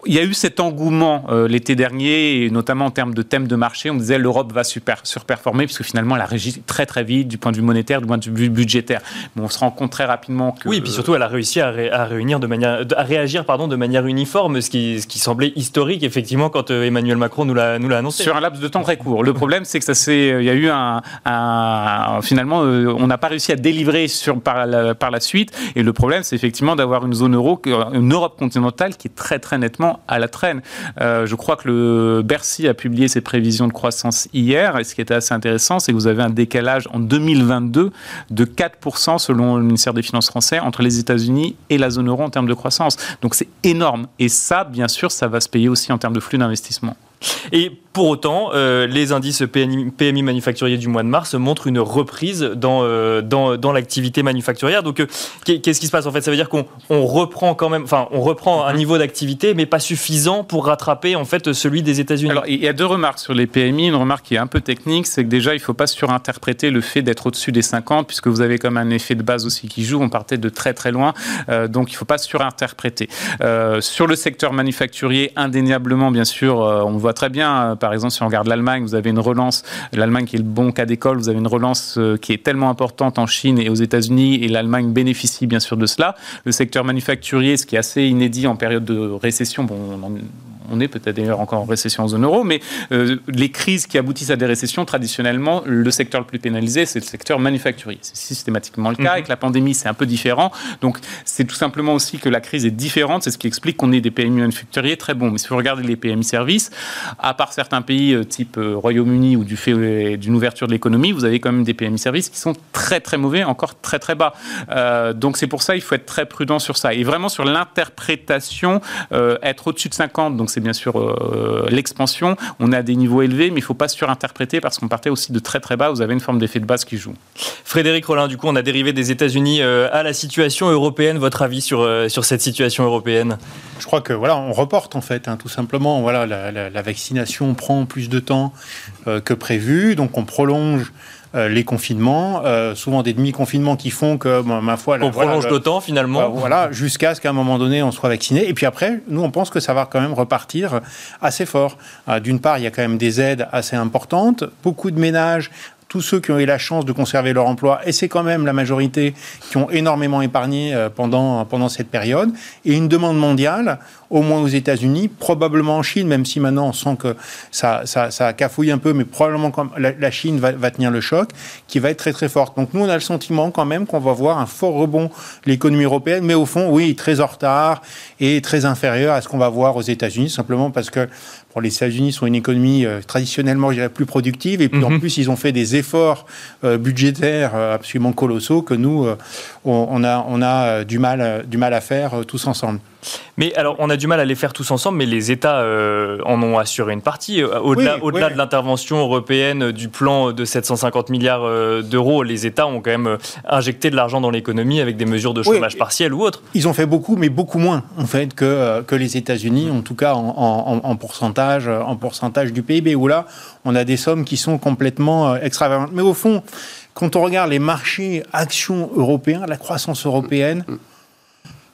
il y a eu cet engouement euh, l'été dernier, et notamment en termes de thèmes de marché. On disait l'Europe va super, surperformer, puisque finalement, elle a réagi très très vite du point de vue monétaire, du point de vue budgétaire. on se rend compte très rapidement que. Oui, et puis surtout, elle a réussi à, réunir de manière, à réagir pardon, de manière uniforme, ce qui, ce qui semblait historique, effectivement, quand euh, Emmanuel Macron nous l'a annoncé. Sur un laps de temps très court. Le problème, c'est que ça s'est. Il y a eu un. finalement, euh, on n'a pas réussi à délivrer sur, par, la, par la suite. Et le problème, c'est effectivement d'avoir une zone euro, une Europe continentale qui est très très nettement à la traîne. Euh, je crois que le Bercy a publié ses prévisions de croissance hier, et ce qui était assez intéressant, c'est que vous avez un décalage en 2022 de 4% selon le ministère des Finances français entre les États-Unis et la zone euro en termes de croissance. Donc c'est énorme. Et ça, bien sûr, ça va se payer aussi en termes de flux d'investissement. Et pour autant, euh, les indices PMI, PMI, manufacturiers du mois de mars montrent une reprise dans, euh, dans, dans l'activité manufacturière. Donc, euh, qu'est-ce qui se passe en fait? Ça veut dire qu'on reprend quand même, enfin, on reprend un niveau d'activité, mais pas suffisant pour rattraper en fait celui des États-Unis. Alors, il y a deux remarques sur les PMI. Une remarque qui est un peu technique, c'est que déjà, il ne faut pas surinterpréter le fait d'être au-dessus des 50, puisque vous avez comme un effet de base aussi qui joue. On partait de très très loin, donc il ne faut pas surinterpréter. sur le secteur manufacturier, indéniablement, bien sûr, on voit très bien, par exemple, si on regarde l'Allemagne, vous avez une relance, l'Allemagne qui est le bon cas d'école, vous avez une relance euh, qui est tellement importante en Chine et aux États-Unis, et l'Allemagne bénéficie bien sûr de cela. Le secteur manufacturier, ce qui est assez inédit en période de récession, bon, on on est peut-être d'ailleurs encore en récession en zone euro, mais euh, les crises qui aboutissent à des récessions, traditionnellement, le secteur le plus pénalisé, c'est le secteur manufacturier. C'est systématiquement le cas. Mhm. Avec la pandémie, c'est un peu différent. Donc, c'est tout simplement aussi que la crise est différente. C'est ce qui explique qu'on ait des PMI manufacturiers très bons. Mais si vous regardez les PMI services, à part certains pays euh, type euh, Royaume-Uni ou du fait d'une ouverture de l'économie, vous avez quand même des PMI services qui sont très très mauvais, encore très très bas. donc, c'est pour ça il faut être très prudent sur ça. Et vraiment sur l'interprétation, être au-dessus de 50, donc c'est bien sûr euh, l'expansion. On a des niveaux élevés, mais il ne faut pas surinterpréter parce qu'on partait aussi de très très bas. Vous avez une forme d'effet de base qui joue. Frédéric Rollin, du coup, on a dérivé des États-Unis euh, à la situation européenne. Votre avis sur, euh, sur cette situation européenne? Je crois que voilà, on reporte en fait, hein, tout simplement. Voilà, la, vaccination prend plus de temps euh, que prévu, donc on prolonge les confinements, euh, souvent des demi-confinements qui font que, ma foi... On prolonge le temps finalement. Bah, voilà, jusqu'à ce qu'à un moment donné, on soit vacciné. Et puis après, nous, on pense que ça va quand même repartir assez fort. D'une part, il y a quand même des aides assez importantes. Beaucoup de ménages tous ceux qui ont eu la chance de conserver leur emploi, et c'est quand même la majorité qui ont énormément épargné euh, pendant, pendant cette période, et une demande mondiale, au moins aux États-Unis, probablement en Chine, même si maintenant on sent que ça, ça, ça cafouille un peu, mais probablement la, la Chine va, va, tenir le choc, qui va être très très forte. Donc nous, on a le sentiment quand même qu'on va voir un fort rebond de l'économie européenne, mais au fond, oui, très en retard et très inférieur à ce qu'on va voir aux États-Unis, simplement parce que les États-Unis sont une économie euh, traditionnellement, je dirais, plus productive, et puis en mhm. plus, ils ont fait des efforts euh, budgétaires euh, absolument colossaux que nous, on, a, on a du, mal, du mal à faire tous ensemble. Mais alors, on a du mal à les faire tous ensemble, mais les États euh, en ont assuré une partie. Au-delà de l'intervention européenne du plan de 750 milliards d'euros, les États ont quand même injecté de l'argent dans l'économie avec des mesures de chômage partiel ou autres. Ils ont fait beaucoup, mais beaucoup moins, en fait, que, que les États-Unis, en tout cas en, pourcentage, en pourcentage du PIB, où là, on a des sommes qui sont complètement extravagantes. Mais au fond, quand on regarde les marchés actions européens, la croissance européenne,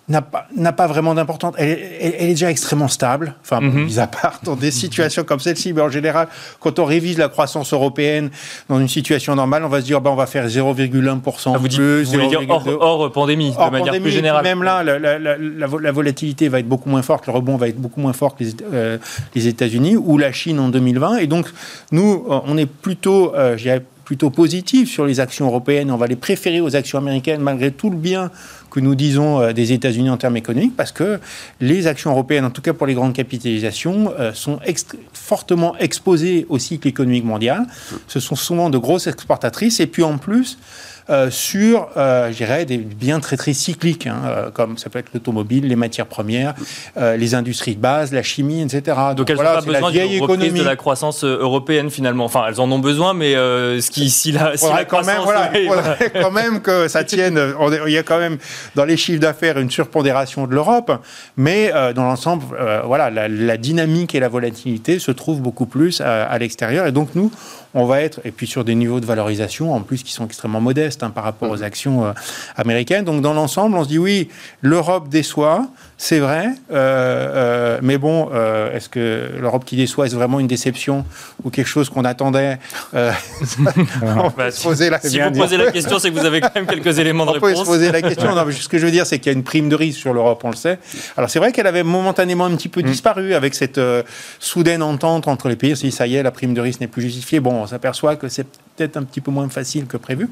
n'a pas, pas vraiment d'importance. Elle, est déjà extrêmement stable, enfin, mhm. mis à part dans des situations comme celle-ci, mais en général, quand on révise la croissance européenne dans une situation normale, on va se dire, bah, on va faire 0,1% ah, vous plus. vous voulez dire hors, pandémie, de manière plus générale. Même là, la, la, la, volatilité va être beaucoup moins forte, le rebond va être beaucoup moins fort que les, euh, les États-Unis ou la Chine en 2020. Et donc, nous, on est plutôt, euh, plutôt positif sur les actions européennes. On va les préférer aux actions américaines malgré tout le bien que nous disons euh, des États-Unis en termes économiques, parce que les actions européennes, en tout cas pour les grandes capitalisations, euh, sont fortement exposées au cycle économique mondial. Ce sont souvent de grosses exportatrices, et puis en plus, euh, sur, euh, je dirais, des biens très très cycliques, hein, euh, comme ça peut être l'automobile, les matières premières, les industries de base, la chimie, etc. Donc, elles n'ont pas besoin d'une reprise de la croissance européenne finalement. Enfin, elles en ont besoin, mais ce qui, si la, si la quand même, voilà, il faudrait quand même que ça tienne. il y a quand même dans les chiffres d'affaires une surpondération de l'Europe, mais dans l'ensemble, voilà, la, dynamique et la volatilité se trouvent beaucoup plus à l'extérieur. Et donc nous, on va être, et puis sur des niveaux de valorisation en plus qui sont extrêmement modestes hein, par rapport aux mmh. actions euh, américaines. Donc dans l'ensemble, on se dit oui, l'Europe déçoit, c'est vrai, euh, euh, mais bon, est-ce que l'Europe qui déçoit, est-ce vraiment une déception ou quelque chose qu'on attendait Si vous posez la question, c'est que vous avez quand même quelques éléments de réponse. On peut se poser la question. Non, ce que je veux dire, c'est qu'il y a une prime de risque sur l'Europe, on le sait. Alors c'est vrai qu'elle avait momentanément un petit peu mmh. disparu avec cette soudaine entente entre les pays. Si ça y est, la prime de risque n'est plus justifiée. Bon, on s'aperçoit que c'est peut-être un petit peu moins facile que prévu.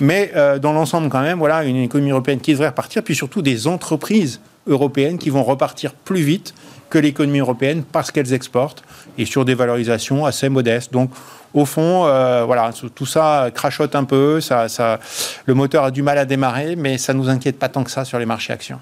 Mais euh, dans l'ensemble, quand même, voilà, une économie européenne qui devrait repartir, puis surtout des entreprises européennes qui vont repartir plus vite que l'économie européenne parce qu'elles exportent et sur des valorisations assez modestes. Donc, au fond, euh, voilà, tout ça crachote un peu, le moteur a du mal à démarrer, mais ça ne nous inquiète pas tant que ça sur les marchés actions.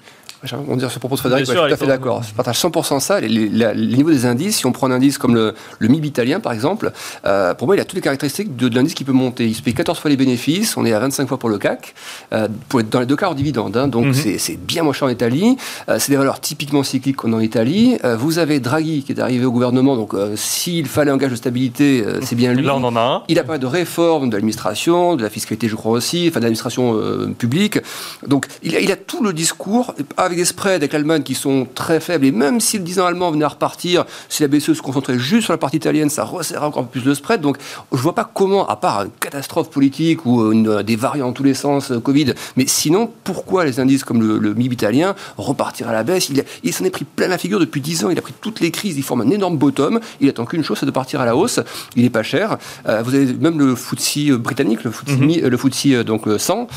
On dire ce propos de Frédéric, je suis tout à fait d'accord. Je partage 100% ça. Les, les, niveaux des indices, si on prend un indice comme le, le MIB italien, par exemple, euh, pour moi, il a toutes les caractéristiques de, l'indice qui peut monter. Il se paye 14 fois les bénéfices, on est à 25 fois pour le CAC, euh, pour être dans les deux cas hors dividende. Hein. donc, mhm. c'est bien moins cher en Italie. Euh, c'est des valeurs typiquement cycliques qu'on a en Italie. vous avez Draghi qui est arrivé au gouvernement, donc s'il fallait un gage de stabilité, c'est bien lui. Là, on en a un. Il a parlé de réforme de l'administration, de la fiscalité, je crois aussi, enfin de l'administration publique. Donc, il a, il a tout le discours avec des spreads avec l'Allemagne qui sont très faibles, et même si le 10 ans allemand venait à repartir, si la BCE se concentrait juste sur la partie italienne, ça resserrait encore plus le spread. Donc je vois pas comment, à part une catastrophe politique ou une, des variants dans tous les sens, euh, Covid, mais sinon, pourquoi les indices comme le, MIB italien repartir à la baisse? Il, il s'en est pris plein la figure depuis 10 ans, il a pris toutes les crises, il forme un énorme bottom, il attend qu'une chose, c'est de partir à la hausse, il n'est pas cher. Euh, vous avez même le FTSE britannique, le FTSE, mhm. le FTSE donc 100.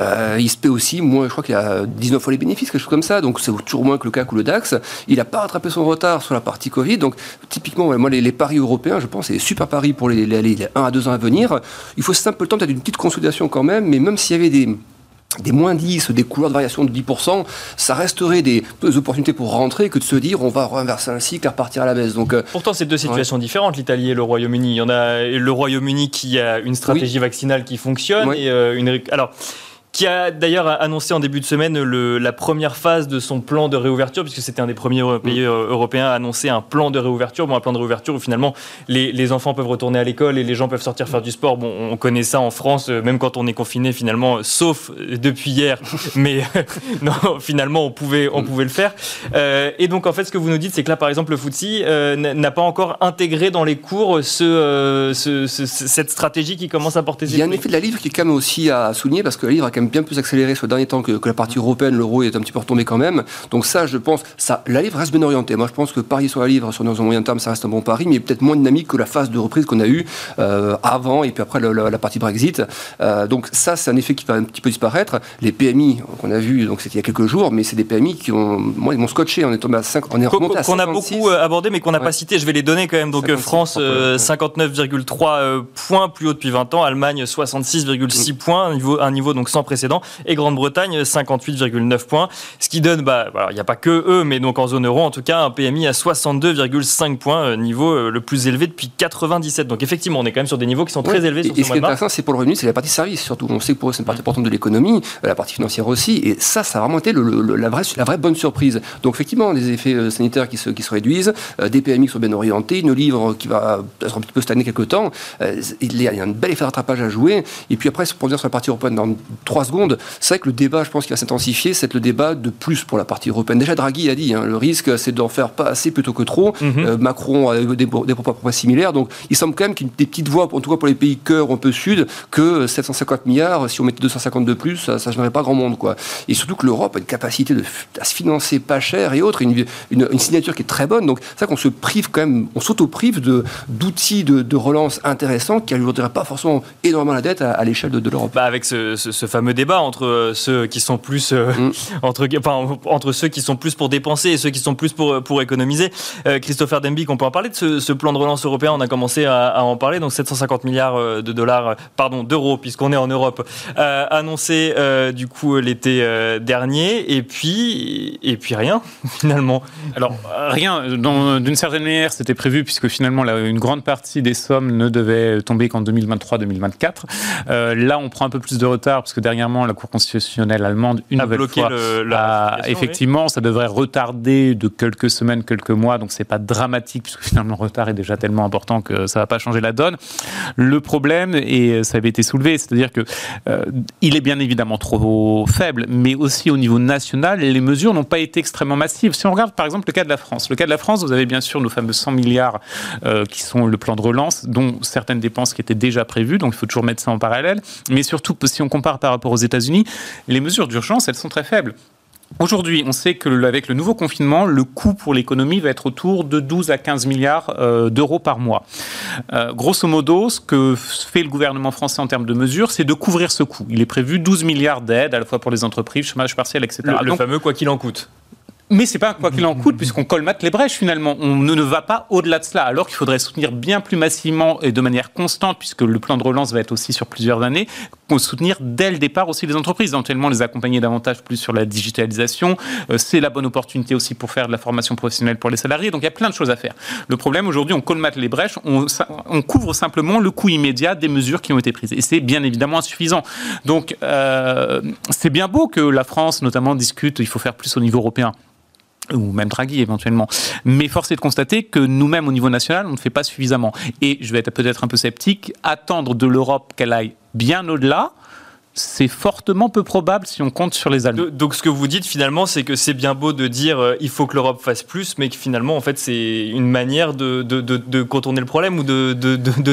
Euh, il se paie aussi, moi, je crois qu'il a 19 fois les bénéfices, quelque chose comme ça, donc c'est toujours moins que le CAC ou le DAX. Il n'a pas rattrapé son retard sur la partie Covid, donc typiquement, moi, les, paris européens, je pense, c'est super paris pour les, les, 1 à 2 ans à venir. Il faut peu le temps, peut-être une petite consolidation quand même, mais même s'il y avait des des moins 10, des couleurs de variation de 10%, ça resterait des, opportunités pour rentrer que de se dire on va renverser un cycle et repartir à la baisse. Donc, euh, Pourtant, c'est deux situations différentes, l'Italie et le Royaume-Uni. Il y en a le Royaume-Uni qui a une stratégie vaccinale qui fonctionne et euh, une. Alors, qui a d'ailleurs annoncé en début de semaine le, la première phase de son plan de réouverture, puisque c'était un des premiers pays mm. européens à annoncer un plan de réouverture. Bon, un plan de réouverture où finalement les, les enfants peuvent retourner à l'école et les gens peuvent sortir faire du sport. Bon, on connaît ça en France, euh, même quand on est confiné finalement, sauf depuis hier, mais non, finalement on pouvait, on pouvait le faire. Euh, et donc en fait, ce que vous nous dites, c'est que là, par exemple, le footsie euh, n'a pas encore intégré dans les cours ce, ce, cette stratégie qui commence à porter ses Il y a un effet de la livre qui est quand même aussi à souligner parce que la livre a quand même bien plus accéléré ce dernier temps que, que la partie européenne, l'euro est un petit peu retombé quand même. Donc ça, je pense, ça, la livre reste bien orientée. Moi, je pense que parier sur la livre sur nos moyen terme, ça reste un bon pari, mais peut-être moins dynamique que la phase de reprise qu'on a eue euh, avant et puis après la partie Brexit. Euh, donc ça, c'est un effet qui va un petit peu disparaître. Les PMI qu'on a vu, donc c'était il y a quelques jours, mais c'est des PMI qui ont, moi, ils m'ont scotché. On est tombé à 5, on est remonté à Qu'on a beaucoup euh, abordé, mais qu'on n'a pas cité. Je vais les donner quand même. Donc France, 59,3 points plus haut depuis 20 ans. Allemagne, 66,6 mm. points, un niveau, un niveau donc sans précédent. Et Grande-Bretagne, 58,9 points. Ce qui donne, bah, il n'y a pas que eux, mais donc en zone euro, en tout cas, un PMI à 62,5 points, niveau le plus élevé depuis 97. Donc effectivement, on est quand même sur des niveaux qui sont très élevés. Sur et, ce, qui est intéressant, c'est pour le revenu, c'est la partie service surtout. On sait que pour eux, c'est une partie importante de l'économie, euh, la partie financière aussi. Et ça, ça a vraiment été le, la, vraie, la vraie bonne surprise. Donc effectivement, des effets euh, sanitaires qui se, qui se réduisent, euh, des PMI qui sont bien orientés, une livre qui va être un petit peu stagner quelques temps. il y a un bel effet de rattrapage à jouer. Et puis après, pour dire sur la partie européenne dans trois secondes, c'est vrai que le débat, je pense, qui va s'intensifier, c'est le débat de plus pour la partie européenne. Déjà, Draghi a dit, hein, le risque, c'est d'en faire pas assez plutôt que trop. Mhm. Macron a des, des propos similaires. Donc, il semble quand même qu'il y ait des petites voix, en tout cas pour les pays cœur un peu sud, que 750 milliards, si on mettait 250 de plus, ça ne pas grand monde. Quoi. Et surtout que l'Europe a une capacité de, à se financer pas cher et autres, une, une, signature qui est très bonne. Donc, c'est ça qu'on se prive quand même, on s'auto-prive d'outils de, de, relance intéressants qui n'ajouteraient pas forcément énormément la dette à, l'échelle de, l'Europe. Bah avec ce, ce, fameux débat entre euh, ceux qui sont plus euh, mm. entre, enfin, entre ceux qui sont plus pour dépenser et ceux qui sont plus pour, pour économiser. Euh, Christopher Dembic, on peut en parler de ce, ce plan de relance européen? On a commencé à, en parler. Donc 750 milliards euh, de dollars, euh, pardon, d'euros, puisqu'on est en Europe, euh, annoncé du coup l'été dernier. Et puis, et puis rien, finalement. Alors, rien. D'une certaine manière, c'était prévu, puisque finalement, une grande partie des sommes ne devait tomber qu'en 2023-2024. là, on prend un peu plus de retard, parce que dernièrement, la Cour constitutionnelle allemande, une a nouvelle fois, le, effectivement, ça devrait retarder de quelques semaines, quelques mois. Donc, c'est pas dramatique, puisque finalement, le retard est déjà tellement important que ça va pas changer la donne. Le problème, et ça avait été soulevé, c'est-à-dire que euh, il est bien évidemment trop faible, mais aussi au niveau national, les mesures n'ont pas été extrêmement massives. Si on regarde par exemple le cas de la France, le cas de la France, vous avez bien sûr nos fameux 100 milliards euh, qui sont le plan de relance, dont certaines dépenses qui étaient déjà prévues, donc il faut toujours mettre ça en parallèle. Mais surtout, si on compare par rapport aux États-Unis, les mesures d'urgence, elles sont très faibles. Aujourd'hui, on sait que avec le nouveau confinement, le coût pour l'économie va être autour de 12 à 15 milliards euh, d'euros par mois. Euh, grosso modo, ce que fait le gouvernement français en termes de mesures, c'est de couvrir ce coût. Il est prévu 12 milliards d'aides, à la fois pour les entreprises, chômage partiel, etc. le fameux quoi qu'il en coûte. Mais c'est pas quoi qu'il en coûte, puisqu'on colmate les brèches finalement. On ne, va pas au-delà de cela, alors qu'il faudrait soutenir bien plus massivement et de manière constante, puisque le plan de relance va être aussi sur plusieurs années, soutenir dès le départ aussi les entreprises, éventuellement les accompagner davantage plus sur la digitalisation. Euh, c'est la bonne opportunité aussi pour faire de la formation professionnelle pour les salariés. Donc il y a plein de choses à faire. Le problème aujourd'hui, on colmate les brèches, on, on couvre simplement le coût immédiat des mesures qui ont été prises. Et c'est bien évidemment insuffisant. Donc euh, c'est bien beau que la France notamment discute, il faut faire plus au niveau européen ou même Draghi éventuellement. Mais force est de constater que nous-mêmes au niveau national, on ne fait pas suffisamment. Et je vais être peut-être un peu sceptique, attendre de l'Europe qu'elle aille bien au-delà, c'est fortement peu probable si on compte sur les Allemands. Donc ce que vous dites finalement, c'est que c'est bien beau de dire euh, il faut que l'Europe fasse plus, mais que finalement, en fait, c'est une manière de, de, de, contourner le problème ou de,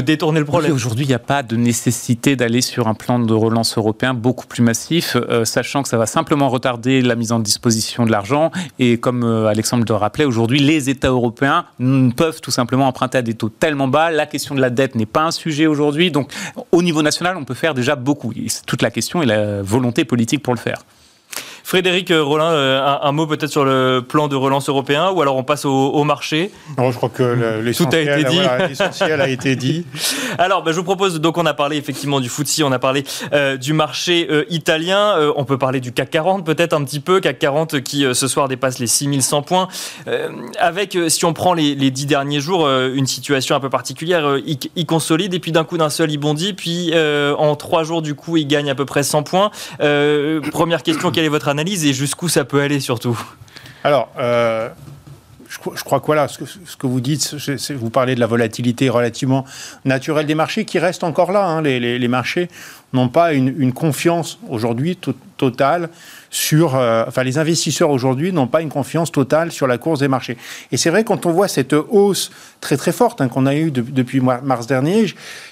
détourner le problème. Aujourd'hui, il n'y a pas de nécessité d'aller sur un plan de relance européen beaucoup plus massif, euh, sachant que ça va simplement retarder la mise en disposition de l'argent. Et comme euh, Alexandre le rappelait, aujourd'hui, les États européens peuvent tout simplement emprunter à des taux tellement bas. La question de la dette n'est pas un sujet aujourd'hui. Donc, au niveau national, on peut faire déjà beaucoup. toute la question et la volonté politique pour le faire. Frédéric Rollin, un, mot peut-être sur le plan de relance européen ou alors on passe au, marché Non, je crois que l'essentiel a été dit. a été dit. alors, ben, je vous propose, donc on a parlé effectivement du FTSE, on a parlé du marché italien, on peut parler du CAC 40 peut-être un petit peu, CAC 40 qui ce soir dépasse les 6100 points, avec, si on prend les, les 10 derniers jours, une situation un peu particulière, il, consolide et puis d'un coup d'un seul il bondit, puis en trois jours du coup il gagne à peu près 100 points. première question, quelle est votre analyse et jusqu'où ça peut aller surtout Alors, euh, je, crois que voilà, ce que, vous dites, vous parlez de la volatilité relativement naturelle des marchés qui reste encore là. Hein. Les, marchés n'ont pas une, confiance aujourd'hui totale sur, euh, enfin, les investisseurs aujourd'hui n'ont pas une confiance totale sur la course des marchés. Et c'est vrai quand on voit cette hausse très très forte hein, qu'on a eue depuis mars dernier,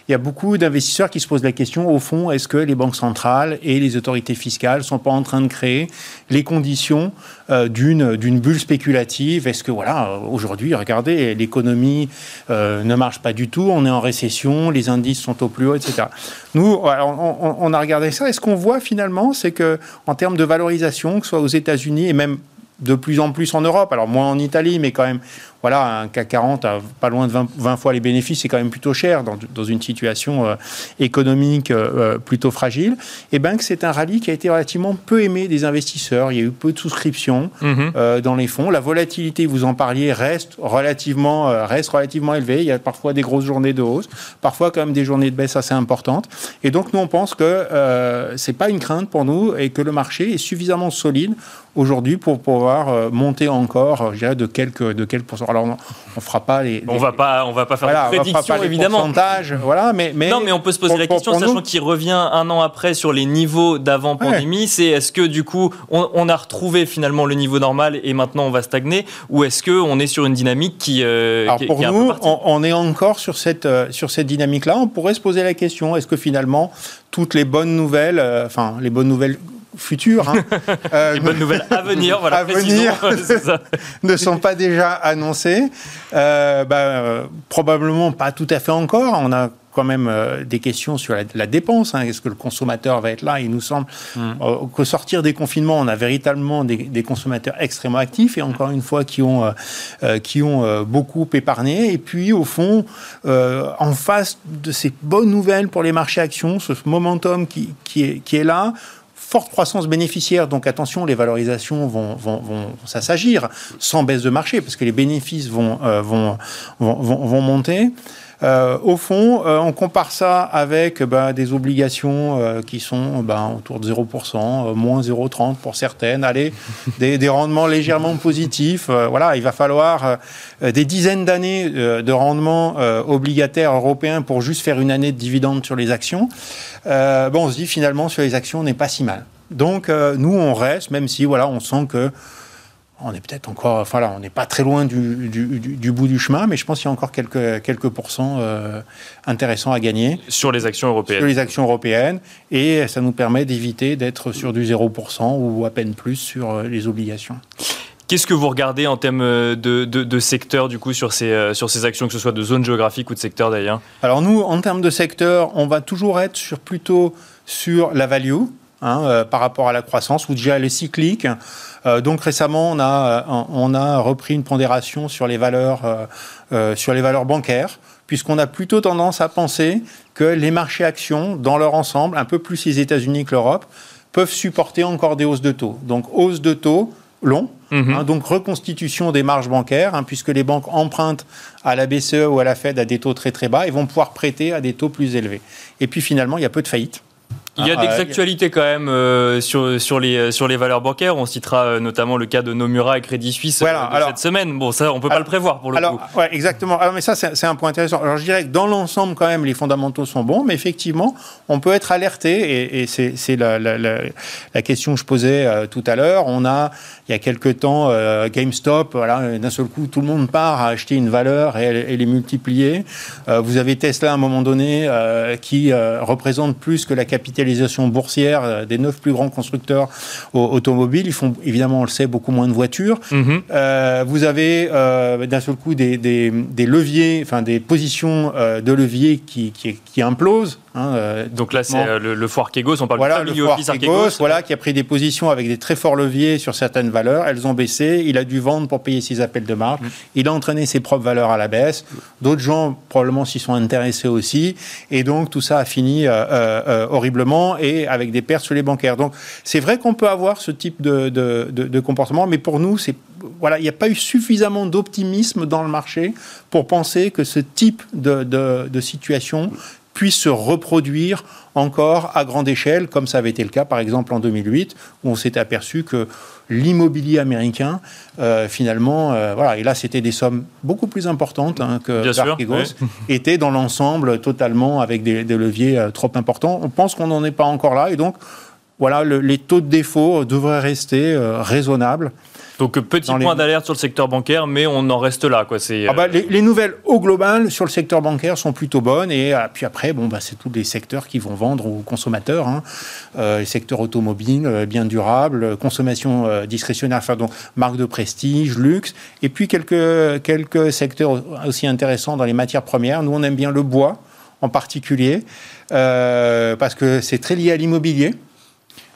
il y a beaucoup d'investisseurs qui se posent la question au fond, est-ce que les banques centrales et les autorités fiscales sont pas en train de créer les conditions euh, d'une bulle spéculative? Est-ce que voilà, aujourd'hui, regardez, l'économie euh, ne marche pas du tout, on est en récession, les indices sont au plus haut, etc. Nous, on, a regardé ça. Et ce qu'on voit finalement, c'est que en termes de valeur que ce soit aux États-Unis et même de plus en plus en Europe. Alors moins en Italie, mais quand même voilà, un CAC 40 à pas loin de 20, fois les bénéfices, c'est quand même plutôt cher dans, dans une situation euh, économique euh, euh, plutôt fragile. Et bien que c'est un rallye qui a été relativement peu aimé des investisseurs. Il y a eu peu de souscriptions mhm. dans les fonds. La volatilité, vous en parliez, reste relativement, reste relativement élevée. Il y a parfois des grosses journées de hausse, parfois quand même des journées de baisse assez importantes. Et donc nous, on pense que c'est pas une crainte pour nous et que le marché est suffisamment solide aujourd'hui pour pouvoir monter encore, je dirais, de quelques, de quelques pourcents. Alors, on, ne fera pas les, On va pas, on va pas faire voilà, de prédiction, évidemment. Voilà, mais, mais, non, mais on peut se poser la question, sachant qu'il revient un an après sur les niveaux d'avant pandémie. C'est est-ce que du coup, on, a retrouvé finalement le niveau normal et maintenant on va stagner, ou est-ce que on est sur une dynamique qui, euh, Alors pour nous, on, est encore sur cette euh, sur cette dynamique-là. On pourrait se poser la question est-ce que finalement toutes les bonnes nouvelles, euh, enfin les bonnes nouvelles futures, hein, euh, les bonnes nouvelles à venir, voilà, à venir ne sont pas déjà annoncées. Euh, bah, euh, probablement pas tout à fait encore. On a quand même euh, des questions sur la, dépense. Hein. Est-ce que le consommateur va être là? Il nous semble mm. euh, qu'au sortir des confinements, on a véritablement des, consommateurs extrêmement actifs et encore une fois qui ont, qui ont beaucoup épargné. Et puis, au fond, en face de ces bonnes nouvelles pour les marchés actions, ce momentum qui, qui, est, qui est là, forte croissance bénéficiaire, donc attention, les valorisations vont, vont, vont s'assagir sans baisse de marché, parce que les bénéfices vont, euh, vont, vont, vont, monter. Euh, au fond, euh, on compare ça avec bah, des obligations euh, qui sont bah, autour de 0%, moins 0,30 pour certaines, allez, des, des rendements légèrement positifs. voilà, il va falloir des dizaines d'années de rendements obligataires européens pour juste faire une année de dividendes sur les actions. bon, on se dit finalement sur les actions, on n'est pas si mal. Donc nous, on reste, même si voilà, on sent que on est peut-être encore, enfin là, on n'est pas très loin du, du, bout du chemin, mais je pense qu'il y a encore quelques, quelques pourcents euh, intéressants à gagner. Sur les actions européennes. Sur les actions européennes. Et ça nous permet d'éviter d'être sur du 0% ou à peine plus sur euh, les obligations. Qu'est-ce que vous regardez en termes de, de, de secteur, du coup, sur ces, euh, sur ces actions, que ce soit de zone géographique ou de secteur d'ailleurs? Alors nous, en termes de secteur, on va toujours être sur, plutôt sur la value. Hein, par rapport à la croissance, ou déjà les cycliques. Euh, donc récemment, on a, euh, on a repris une pondération sur les valeurs, euh, sur les valeurs bancaires, puisqu'on a plutôt tendance à penser que les marchés actions, dans leur ensemble, un peu plus les États-Unis que l'Europe, peuvent supporter encore des hausses de taux. Donc hausse de taux long, mhm. hein, donc reconstitution des marges bancaires, hein, puisque les banques empruntent à la BCE ou à la Fed à des taux très très bas et vont pouvoir prêter à des taux plus élevés. Et puis finalement, il y a peu de faillites. Il y a des ah, actualités quand même euh, sur, sur, les, sur les valeurs bancaires. On citera euh, notamment le cas de Nomura et Crédit Suisse voilà, euh, cette semaine. Bon, ça, on peut pas le prévoir pour le alors, coup. Ouais, exactement. Alors, mais ça, c'est un point intéressant. Alors, je dirais que dans l'ensemble, quand même, les fondamentaux sont bons, mais effectivement, on peut être alerté, et, et c'est la, la, la, la, question que je posais tout à l'heure. On a, il y a quelques temps, GameStop, voilà, d'un seul coup, tout le monde part à acheter une valeur et, et les multiplier. vous avez Tesla à un moment donné qui représente plus que la capitalisation capitalisation boursière euh, des neuf plus grands constructeurs automobiles. Ils font évidemment, on le sait, beaucoup moins de voitures. Mhm. Euh, vous avez d'un seul coup des, des, des, leviers, enfin des positions de levier qui, qui, qui implosent. Hein, euh, Donc là, c'est euh, le, le foire Kegos, on parle voilà, office Kegos, voilà, qui a pris des positions avec des très forts leviers sur certaines valeurs. Elles ont baissé. Il a dû vendre pour payer ses appels de marge. Mm. Il a entraîné ses propres valeurs à la baisse. D'autres gens, probablement, s'y sont intéressés aussi. Et donc, tout ça a fini euh, et avec des pertes sur les bancaires. Donc, c'est vrai qu'on peut avoir ce type de, comportement, mais pour nous, il n'y a pas eu suffisamment d'optimisme dans le marché pour penser que ce type de situation puisse se reproduire encore à grande échelle, comme ça avait été le cas par exemple en 2008, où on s'était aperçu que l'immobilier américain, euh, finalement, euh, voilà, et là c'était des sommes beaucoup plus importantes hein, que Darkegos, étaient dans l'ensemble totalement avec des, leviers euh, trop importants. On pense qu'on n'en est pas encore là, et donc voilà, les taux de défaut devraient rester raisonnables. Donc petit point d'alerte sur le secteur bancaire, mais on en reste là. Quoi. Ah bah, euh, les, nouvelles au global sur le secteur bancaire sont plutôt bonnes. Et euh, puis après, bon, bah, c'est tous les secteurs qui vont vendre aux consommateurs. Hein. Euh, les secteurs automobiles, bien durables, consommation discrétionnaire, enfin, donc marque de prestige, luxe. Et puis quelques, quelques secteurs aussi intéressants dans les matières premières. Nous, on aime bien le bois en particulier, parce que c'est très lié à l'immobilier.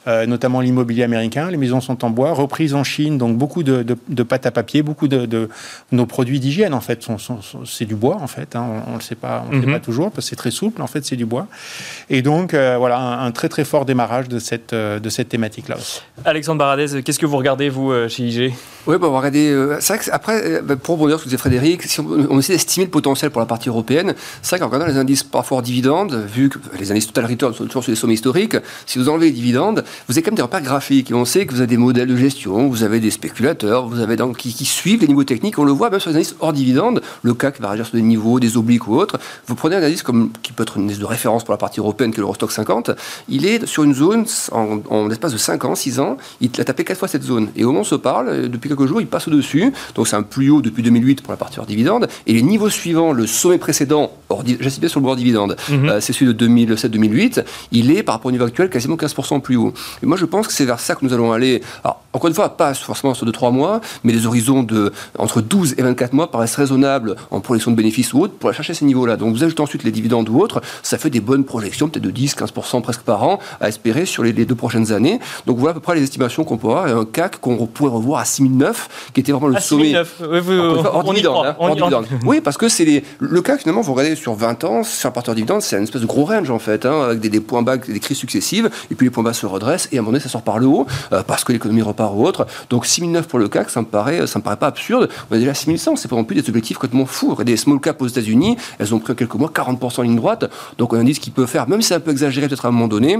Euh, notamment l'immobilier américain. Les maisons sont en bois, reprises en Chine, donc beaucoup de, de, pâte à papier, beaucoup de, nos produits d'hygiène en fait sont, c'est du bois en fait. Hein. on, ne le sait pas, on sait mhm. pas toujours parce que c'est très souple. En fait, c'est du bois. Et donc euh, voilà un, très très fort démarrage de cette euh, de cette thématique là. Alexandre Baradez, qu'est-ce que vous regardez vous chez IG Oui, bah, on va regarder. c'est vrai que après, bah, pour rebondir sur ce que disait Frédéric, si on, essaie d'estimer le potentiel pour la partie européenne, c'est vrai qu'en regardant les indices parfois hors dividendes, vu que les indices total return sont toujours sur les sommets historiques, si vous enlevez les dividendes, vous avez quand même des repères graphiques. Et on sait que vous avez des modèles de gestion, vous avez des spéculateurs, vous avez donc qui, suivent les niveaux techniques. On le voit même sur les indices hors dividendes. Le CAC va réagir sur des niveaux, des obliques ou autres. Vous prenez un indice comme, qui peut être une indice de référence pour la partie européenne, que l'Eurostock 50. Il est sur une zone, en, en l'espace de 5 ans, 6 ans, il a tapé 4 fois cette zone. Et au moment où on se parle, depuis quelques jours, il passe au-dessus. Donc c'est un plus haut depuis 2008 pour la partie hors dividende. Et les niveaux suivants, le sommet précédent, j'insiste bien sur le bord dividende, mhm. euh, c'est celui de 2007-2008. Il est, par rapport au niveau actuel, quasiment 15% plus haut. Et moi, je pense que c'est vers ça que nous allons aller. Alors, encore une fois, pas forcément sur 2-3 mois, mais les horizons de entre 12 et 24 mois paraissent raisonnables en projection de bénéfices ou autres pour aller chercher ces niveaux-là. Donc, vous ajoutez ensuite les dividendes ou autres, ça fait des bonnes projections, peut-être de 10-15% presque par an à espérer sur les, deux prochaines années. Donc, voilà à peu près les estimations qu'on peut avoir. Et un CAC qu'on pourrait revoir à 6009, qui était vraiment le sommet. Oui, parce que c'est les... le CAC, finalement, vous regardez sur 20 ans, sur un porteur dividende, c'est une espèce de gros range en fait, hein, avec des, des, points bas, des crises successives, et puis les points bas se redressent, et à un moment donné, ça sort par le haut, euh, parce que l'économie repart ou autre. Donc 6009 pour le CAC, ça me paraît, ça me paraît pas absurde. On est déjà 6100, c'est pas non plus des objectifs complètement fous. Des small caps aux États-Unis, elles ont pris en quelques mois 40% en ligne droite. Donc on a dit ce qu'il peut faire, même si c'est un peu exagéré peut-être à un moment donné,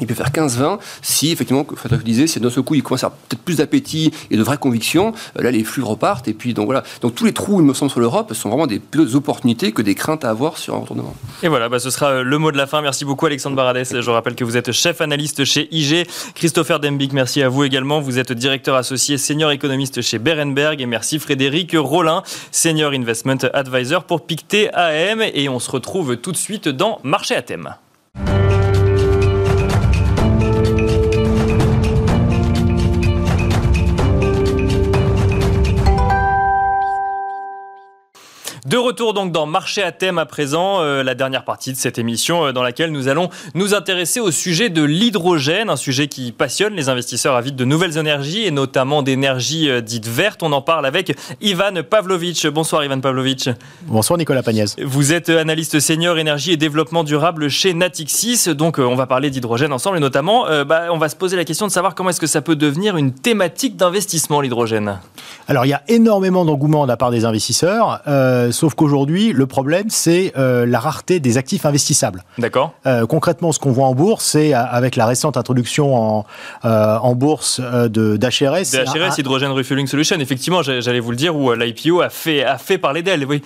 il peut faire 15-20 si, effectivement, Frédéric disait, c'est d'un seul coup, il commence à peut-être plus d'appétit et de vraies convictions. Euh, là, les flux repartent. Et puis, donc voilà. Donc, tous les trous, il me semble, sur l'Europe sont vraiment des, plus opportunités que des craintes à avoir sur un retournement. Et voilà, bah, ce sera euh, le mot de la fin. Merci beaucoup, Alexandre Baradès. Je rappelle que vous êtes chef analyste chez IG. Christopher Dembic, merci à vous également. Vous êtes directeur associé senior économiste chez Berenberg. Et merci Frédéric Rollin, senior investment advisor pour Pictet AM. Et on se retrouve tout de suite dans Marché à thème. De retour donc dans Marché à thème à présent, euh, la dernière partie de cette émission euh, dans laquelle nous allons nous intéresser au sujet de l'hydrogène, un sujet qui passionne les investisseurs avides de nouvelles énergies et notamment d'énergie euh, dite verte. On en parle avec Ivan Pavlovic. Bonsoir Ivan Pavlovic. Bonsoir Nicolas Pagnès. Vous êtes analyste senior énergie et développement durable chez Natixis. Donc on va parler d'hydrogène ensemble et notamment bah, on va se poser la question de savoir comment est-ce que ça peut devenir une thématique d'investissement l'hydrogène. Alors il y a énormément d'engouement de la part des investisseurs. Sauf qu'aujourd'hui, le problème, c'est euh, la rareté des actifs investissables. D'accord. Euh, concrètement, ce qu'on voit en bourse, c'est euh, avec la récente introduction en, en bourse de d'HRS. D'HRS, Hydrogen Refueling Solution, effectivement, j'allais vous le dire, où l'IPO a fait, a fait parler d'elle, oui.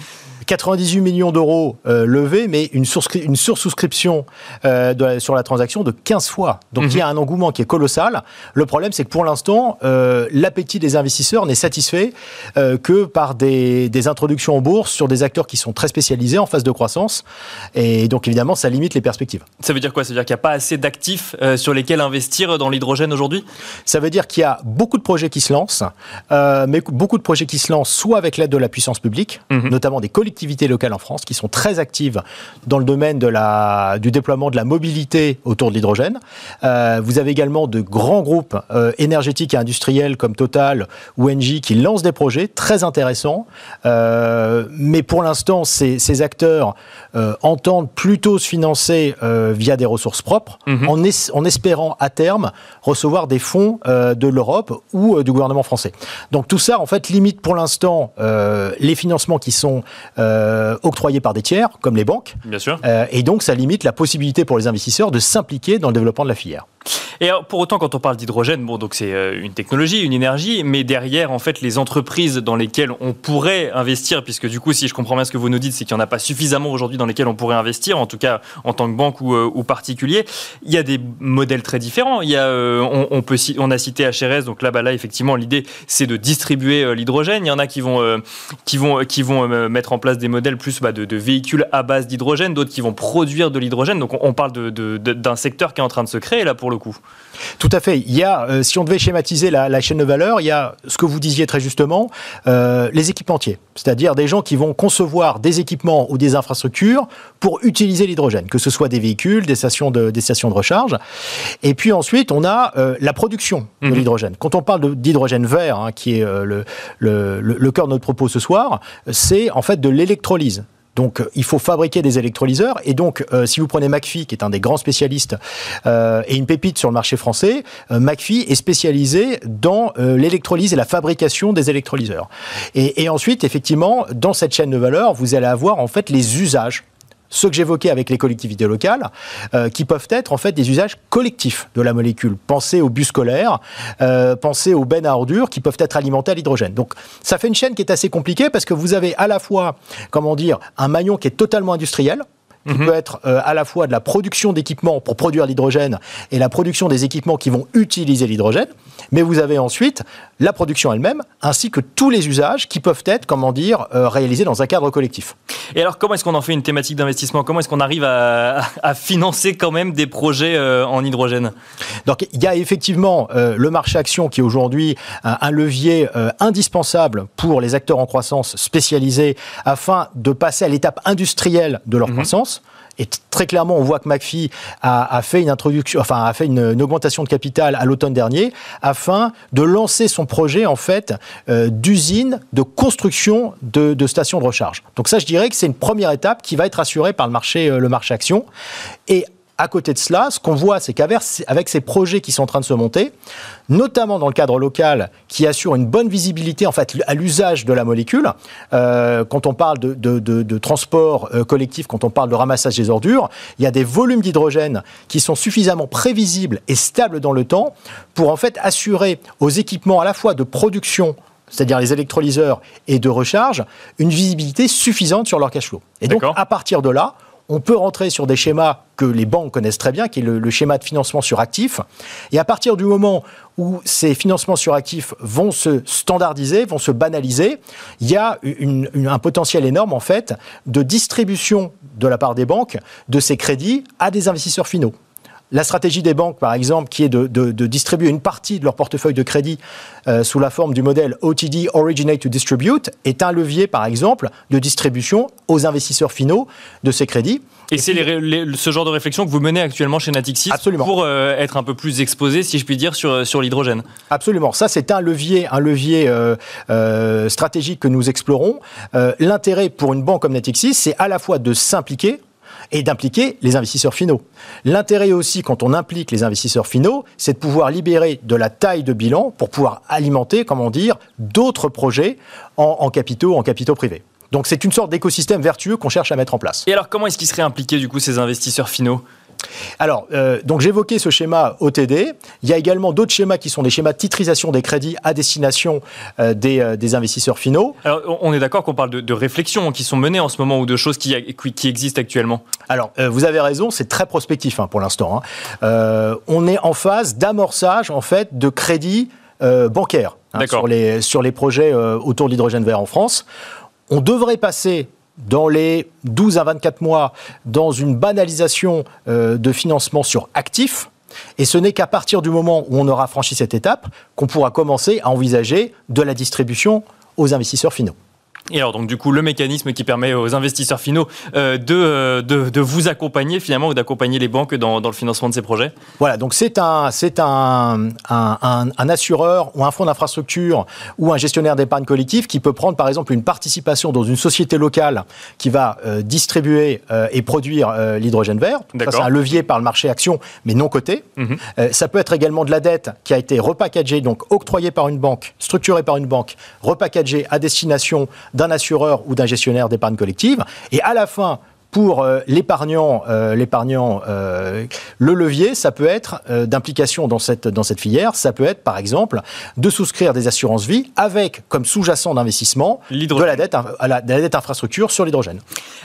98 millions d'euros euh, levés, mais une, une sursouscription euh, sur la transaction de 15 fois. Donc il y a un engouement qui est colossal. Le problème, c'est que pour l'instant, euh, l'appétit des investisseurs n'est satisfait que par des, des, introductions en bourse sur des acteurs qui sont très spécialisés en phase de croissance. Et donc évidemment, ça limite les perspectives. Ça veut dire quoi? Ça veut dire qu'il n'y a pas assez d'actifs sur lesquels investir dans l'hydrogène aujourd'hui? Ça veut dire qu'il y a beaucoup de projets qui se lancent, mais beaucoup de projets qui se lancent soit avec l'aide de la puissance publique, mhm. notamment des collectivités locales en France, qui sont très actives dans le domaine de la, du déploiement de la mobilité autour de l'hydrogène. Euh, vous avez également de grands groupes euh, énergétiques et industriels comme Total ou Engie qui lancent des projets très intéressants. Euh, mais pour l'instant, ces, ces, acteurs entendent plutôt se financer via des ressources propres, mhm. en, en, espérant à terme recevoir des fonds de l'Europe ou du gouvernement français. Donc tout ça, en fait, limite pour l'instant les financements qui sont euh, octroyés par des tiers, comme les banques. Bien sûr. Euh, et donc, ça limite la possibilité pour les investisseurs de s'impliquer dans le développement de la filière. Et pour autant, quand on parle d'hydrogène, bon, donc c'est euh, une technologie, une énergie, mais derrière, en fait, les entreprises dans lesquelles on pourrait investir, puisque du coup, si je comprends bien ce que vous nous dites, c'est qu'il n'y en a pas suffisamment aujourd'hui dans lesquelles on pourrait investir, en tout cas en tant que banque ou, euh, particulier. Il y a des modèles très différents. Il y a, euh, on, a cité HRS, donc là, bas là, effectivement, l'idée, c'est de distribuer l'hydrogène. Il y en a qui vont, qui vont, qui vont mettre en place des modèles plus bah, de, véhicules à base d'hydrogène, d'autres qui vont produire de l'hydrogène. Donc, on, parle d'un secteur qui est en train de se créer là pour le coup. Tout à fait. Il y a, euh, si on devait schématiser la, chaîne de valeur, il y a ce que vous disiez très justement, euh, les équipementiers, c'est-à-dire des gens qui vont concevoir des équipements ou des infrastructures pour utiliser l'hydrogène, que ce soit des véhicules, des stations de, des stations de recharge. Et puis ensuite, on a euh, la production de mhm. l'hydrogène. Quand on parle d'hydrogène vert, hein, qui est le, le, le cœur de notre propos ce soir, c'est en fait de l'électrolyse. Donc, euh, il faut fabriquer des électrolyseurs. Et donc, euh, si vous prenez McPhee, qui est un des grands spécialistes euh, et une pépite sur le marché français, McPhee est spécialisé dans l'électrolyse et la fabrication des électrolyseurs. Et ensuite, effectivement, dans cette chaîne de valeur, vous allez avoir en fait les usages ceux que j'évoquais avec les collectivités locales, euh, qui peuvent être en fait des usages collectifs de la molécule. Pensez aux bus scolaires, euh, pensez aux bennes à ordures qui peuvent être alimentés à l'hydrogène. Donc ça fait une chaîne qui est assez compliquée parce que vous avez à la fois, comment dire, un maillon qui est totalement industriel, qui mhm. peut être euh, à la fois de la production d'équipements pour produire l'hydrogène et la production des équipements qui vont utiliser l'hydrogène, mais vous avez ensuite la production elle-même, ainsi que tous les usages qui peuvent être, comment dire, euh, réalisés dans un cadre collectif. Et alors, comment est-ce qu'on en fait une thématique d'investissement? Comment est-ce qu'on arrive à, financer quand même des projets euh, en hydrogène? Donc, il y a effectivement le marché action qui est aujourd'hui un, levier indispensable pour les acteurs en croissance spécialisés afin de passer à l'étape industrielle de leur mhm. croissance. Et très clairement, on voit que McPhee a, fait une introduction, enfin a fait une, augmentation de capital à l'automne dernier afin de lancer son projet en fait euh, d'usine de construction de, stations de recharge. Donc ça, je dirais que c'est une première étape qui va être assurée par le marché, euh, le marché action. À côté de cela, ce qu'on voit, c'est qu'avec ces projets qui sont en train de se monter, notamment dans le cadre local, qui assure une bonne visibilité en fait à l'usage de la molécule, euh, quand on parle de, transport euh, collectif, quand on parle de ramassage des ordures, il y a des volumes d'hydrogène qui sont suffisamment prévisibles et stables dans le temps pour en fait assurer aux équipements à la fois de production c'est-à-dire les électrolyseurs et de recharge, une visibilité suffisante sur leur cash flow. Et donc, à partir de là, on peut rentrer sur des schémas que les banques connaissent très bien, qui est le, schéma de financement sur actifs. Et à partir du moment où ces financements sur actifs vont se standardiser, vont se banaliser, il y a un potentiel énorme, en fait, de distribution de la part des banques de ces crédits à des investisseurs finaux. La stratégie des banques, par exemple, qui est de, distribuer une partie de leur portefeuille de crédit euh, sous la forme du modèle OTD, Originate to Distribute, est un levier, par exemple, de distribution aux investisseurs finaux de ces crédits. Et, c'est ce genre de réflexion que vous menez actuellement chez Natixis pour euh, être un peu plus exposé, si je puis dire, sur, sur l'hydrogène Absolument. Ça, c'est un levier, un levier euh, stratégique que nous explorons. L'intérêt pour une banque comme Natixis, c'est à la fois de s'impliquer et d'impliquer les investisseurs finaux. L'intérêt aussi, quand on implique les investisseurs finaux, c'est de pouvoir libérer de la taille de bilan pour pouvoir alimenter, comment dire, d'autres projets en, capitaux, en capitaux privés. Donc c'est une sorte d'écosystème vertueux qu'on cherche à mettre en place. Et alors comment est-ce qu'ils seraient impliqués du coup ces investisseurs finaux? Alors, euh, donc j'évoquais ce schéma OTD. Il y a également d'autres schémas qui sont des schémas de titrisation des crédits à destination euh, des, euh, des, investisseurs finaux. Alors, on est d'accord qu'on parle de, de, réflexions qui sont menées en ce moment ou de choses qui, qui existent actuellement Alors, vous avez raison, c'est très prospectif hein, pour l'instant. Hein. on est en phase d'amorçage en fait de crédits bancaires hein, sur, les, sur les projets autour de l'hydrogène vert en France. On devrait passer dans les 12 à 24 mois dans une banalisation euh, de financement sur actifs. Et ce n'est qu'à partir du moment où on aura franchi cette étape qu'on pourra commencer à envisager de la distribution aux investisseurs finaux. Et alors, donc, du coup, le mécanisme qui permet aux investisseurs finaux euh, euh, de, de, vous accompagner finalement ou d'accompagner les banques dans, dans, le financement de ces projets? Voilà, donc c'est un, c'est un, un, un, assureur ou un fonds d'infrastructure ou un gestionnaire d'épargne collective qui peut prendre par exemple une participation dans une société locale qui va euh, distribuer et produire l'hydrogène vert. Ça, c'est un levier par le marché action, mais non coté. Mhm. ça peut être également de la dette qui a été repackagée, donc octroyée par une banque, structurée par une banque, repackagée à destination d'un assureur ou d'un gestionnaire d'épargne collective. Et à la fin, pour euh, l'épargnant, euh, l'épargnant, euh, le levier, ça peut être d'implication dans cette, dans cette filière, ça peut être par exemple de souscrire des assurances vie avec comme sous-jacent d'investissement de la dette, à la, dette infrastructure sur l'hydrogène.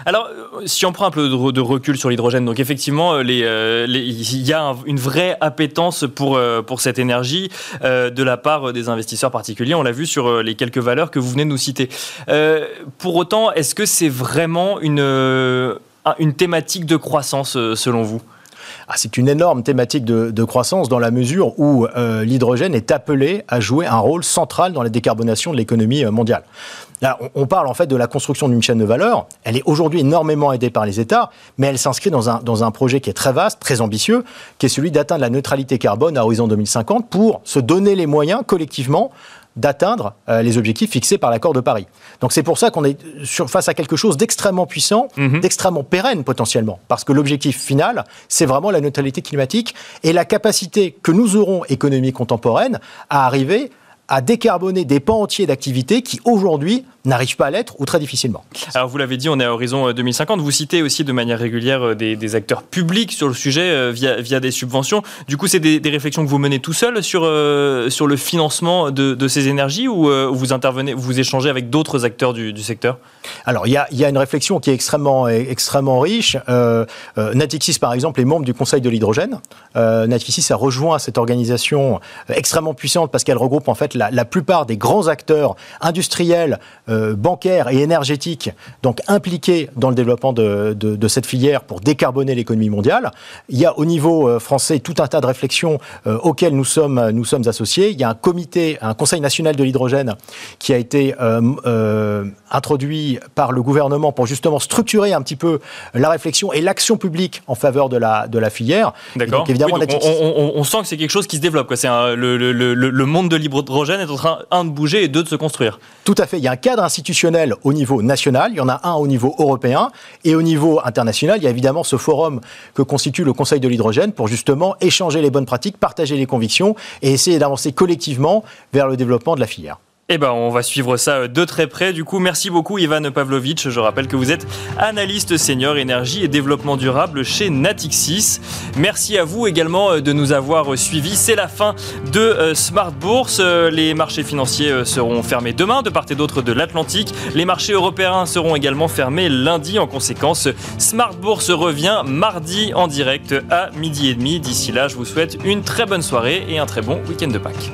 Alors, si on prend un peu de, recul sur l'hydrogène, donc effectivement, il y a une vraie appétence pour, pour cette énergie de la part des investisseurs particuliers. On l'a vu sur les quelques valeurs que vous venez de nous citer. pour autant, est-ce que c'est vraiment une une thématique de croissance euh, selon vous ah, c'est une énorme thématique de, croissance dans la mesure où euh, l'hydrogène est appelé à jouer un rôle central dans la décarbonation de l'économie euh, mondiale. Là, on, parle en fait de la construction d'une chaîne de valeur. Elle est aujourd'hui énormément aidée par les États, mais elle s'inscrit dans un, dans un projet qui est très vaste, très ambitieux, qui est celui d'atteindre la neutralité carbone à horizon 2050 pour se donner les moyens collectivement d'atteindre euh, les objectifs fixés par l'accord de Paris. Donc c'est pour ça qu'on est sur, face à quelque chose d'extrêmement puissant, mhm. d'extrêmement pérenne potentiellement, parce que l'objectif final, c'est vraiment la neutralité climatique et la capacité que nous aurons, économie contemporaine, à arriver à décarboner des pans entiers d'activités qui aujourd'hui n'arrivent pas à l'être ou très difficilement. Alors vous l'avez dit, on est à horizon 2050. Euh, vous citez aussi de manière régulière euh, des, acteurs publics sur le sujet euh, via, via des subventions. Du coup, c'est des, réflexions que vous menez tout seul sur, sur le financement de, ces énergies ou vous intervenez, vous échangez avec d'autres acteurs du, secteur? Alors il y, a, y, a, une réflexion qui est extrêmement, extrêmement riche. Natixis, par exemple, est membre du Conseil de l'hydrogène. Natixis a rejoint cette organisation extrêmement puissante parce qu'elle regroupe en fait la, plupart des grands acteurs industriels, euh, bancaires et énergétiques, donc impliqués dans le développement de, cette filière pour décarboner l'économie mondiale. Il y a au niveau euh, français tout un tas de réflexions euh, auxquelles nous sommes, nous sommes associés. Il y a un comité, un Conseil national de l'hydrogène qui a été introduit par le gouvernement pour justement structurer un petit peu la réflexion et l'action publique en faveur de la, de la filière. D'accord. Évidemment, on, sent que c'est quelque chose qui se développe. C'est le, le, le, monde de l'hydrogène est en train, un, de bouger et deux, de se construire. Tout à fait. Il y a un cadre institutionnel au niveau national, il y en a un au niveau européen, et au niveau international, il y a évidemment ce forum que constitue le Conseil de l'hydrogène pour justement échanger les bonnes pratiques, partager les convictions et essayer d'avancer collectivement vers le développement de la filière. Eh ben, on va suivre ça de très près. Du coup, merci beaucoup, Ivan Pavlovic. Je rappelle que vous êtes analyste senior énergie et développement durable chez Natixis. Merci à vous également euh, de nous avoir suivis. C'est la fin de euh, Smart Bourse. Euh, les marchés financiers seront fermés demain de part et d'autre de l'Atlantique. Les marchés européens seront également fermés lundi. En conséquence, Smart Bourse revient mardi en direct à midi et demi. D'ici là, je vous souhaite une très bonne soirée et un très bon week-end de Pâques.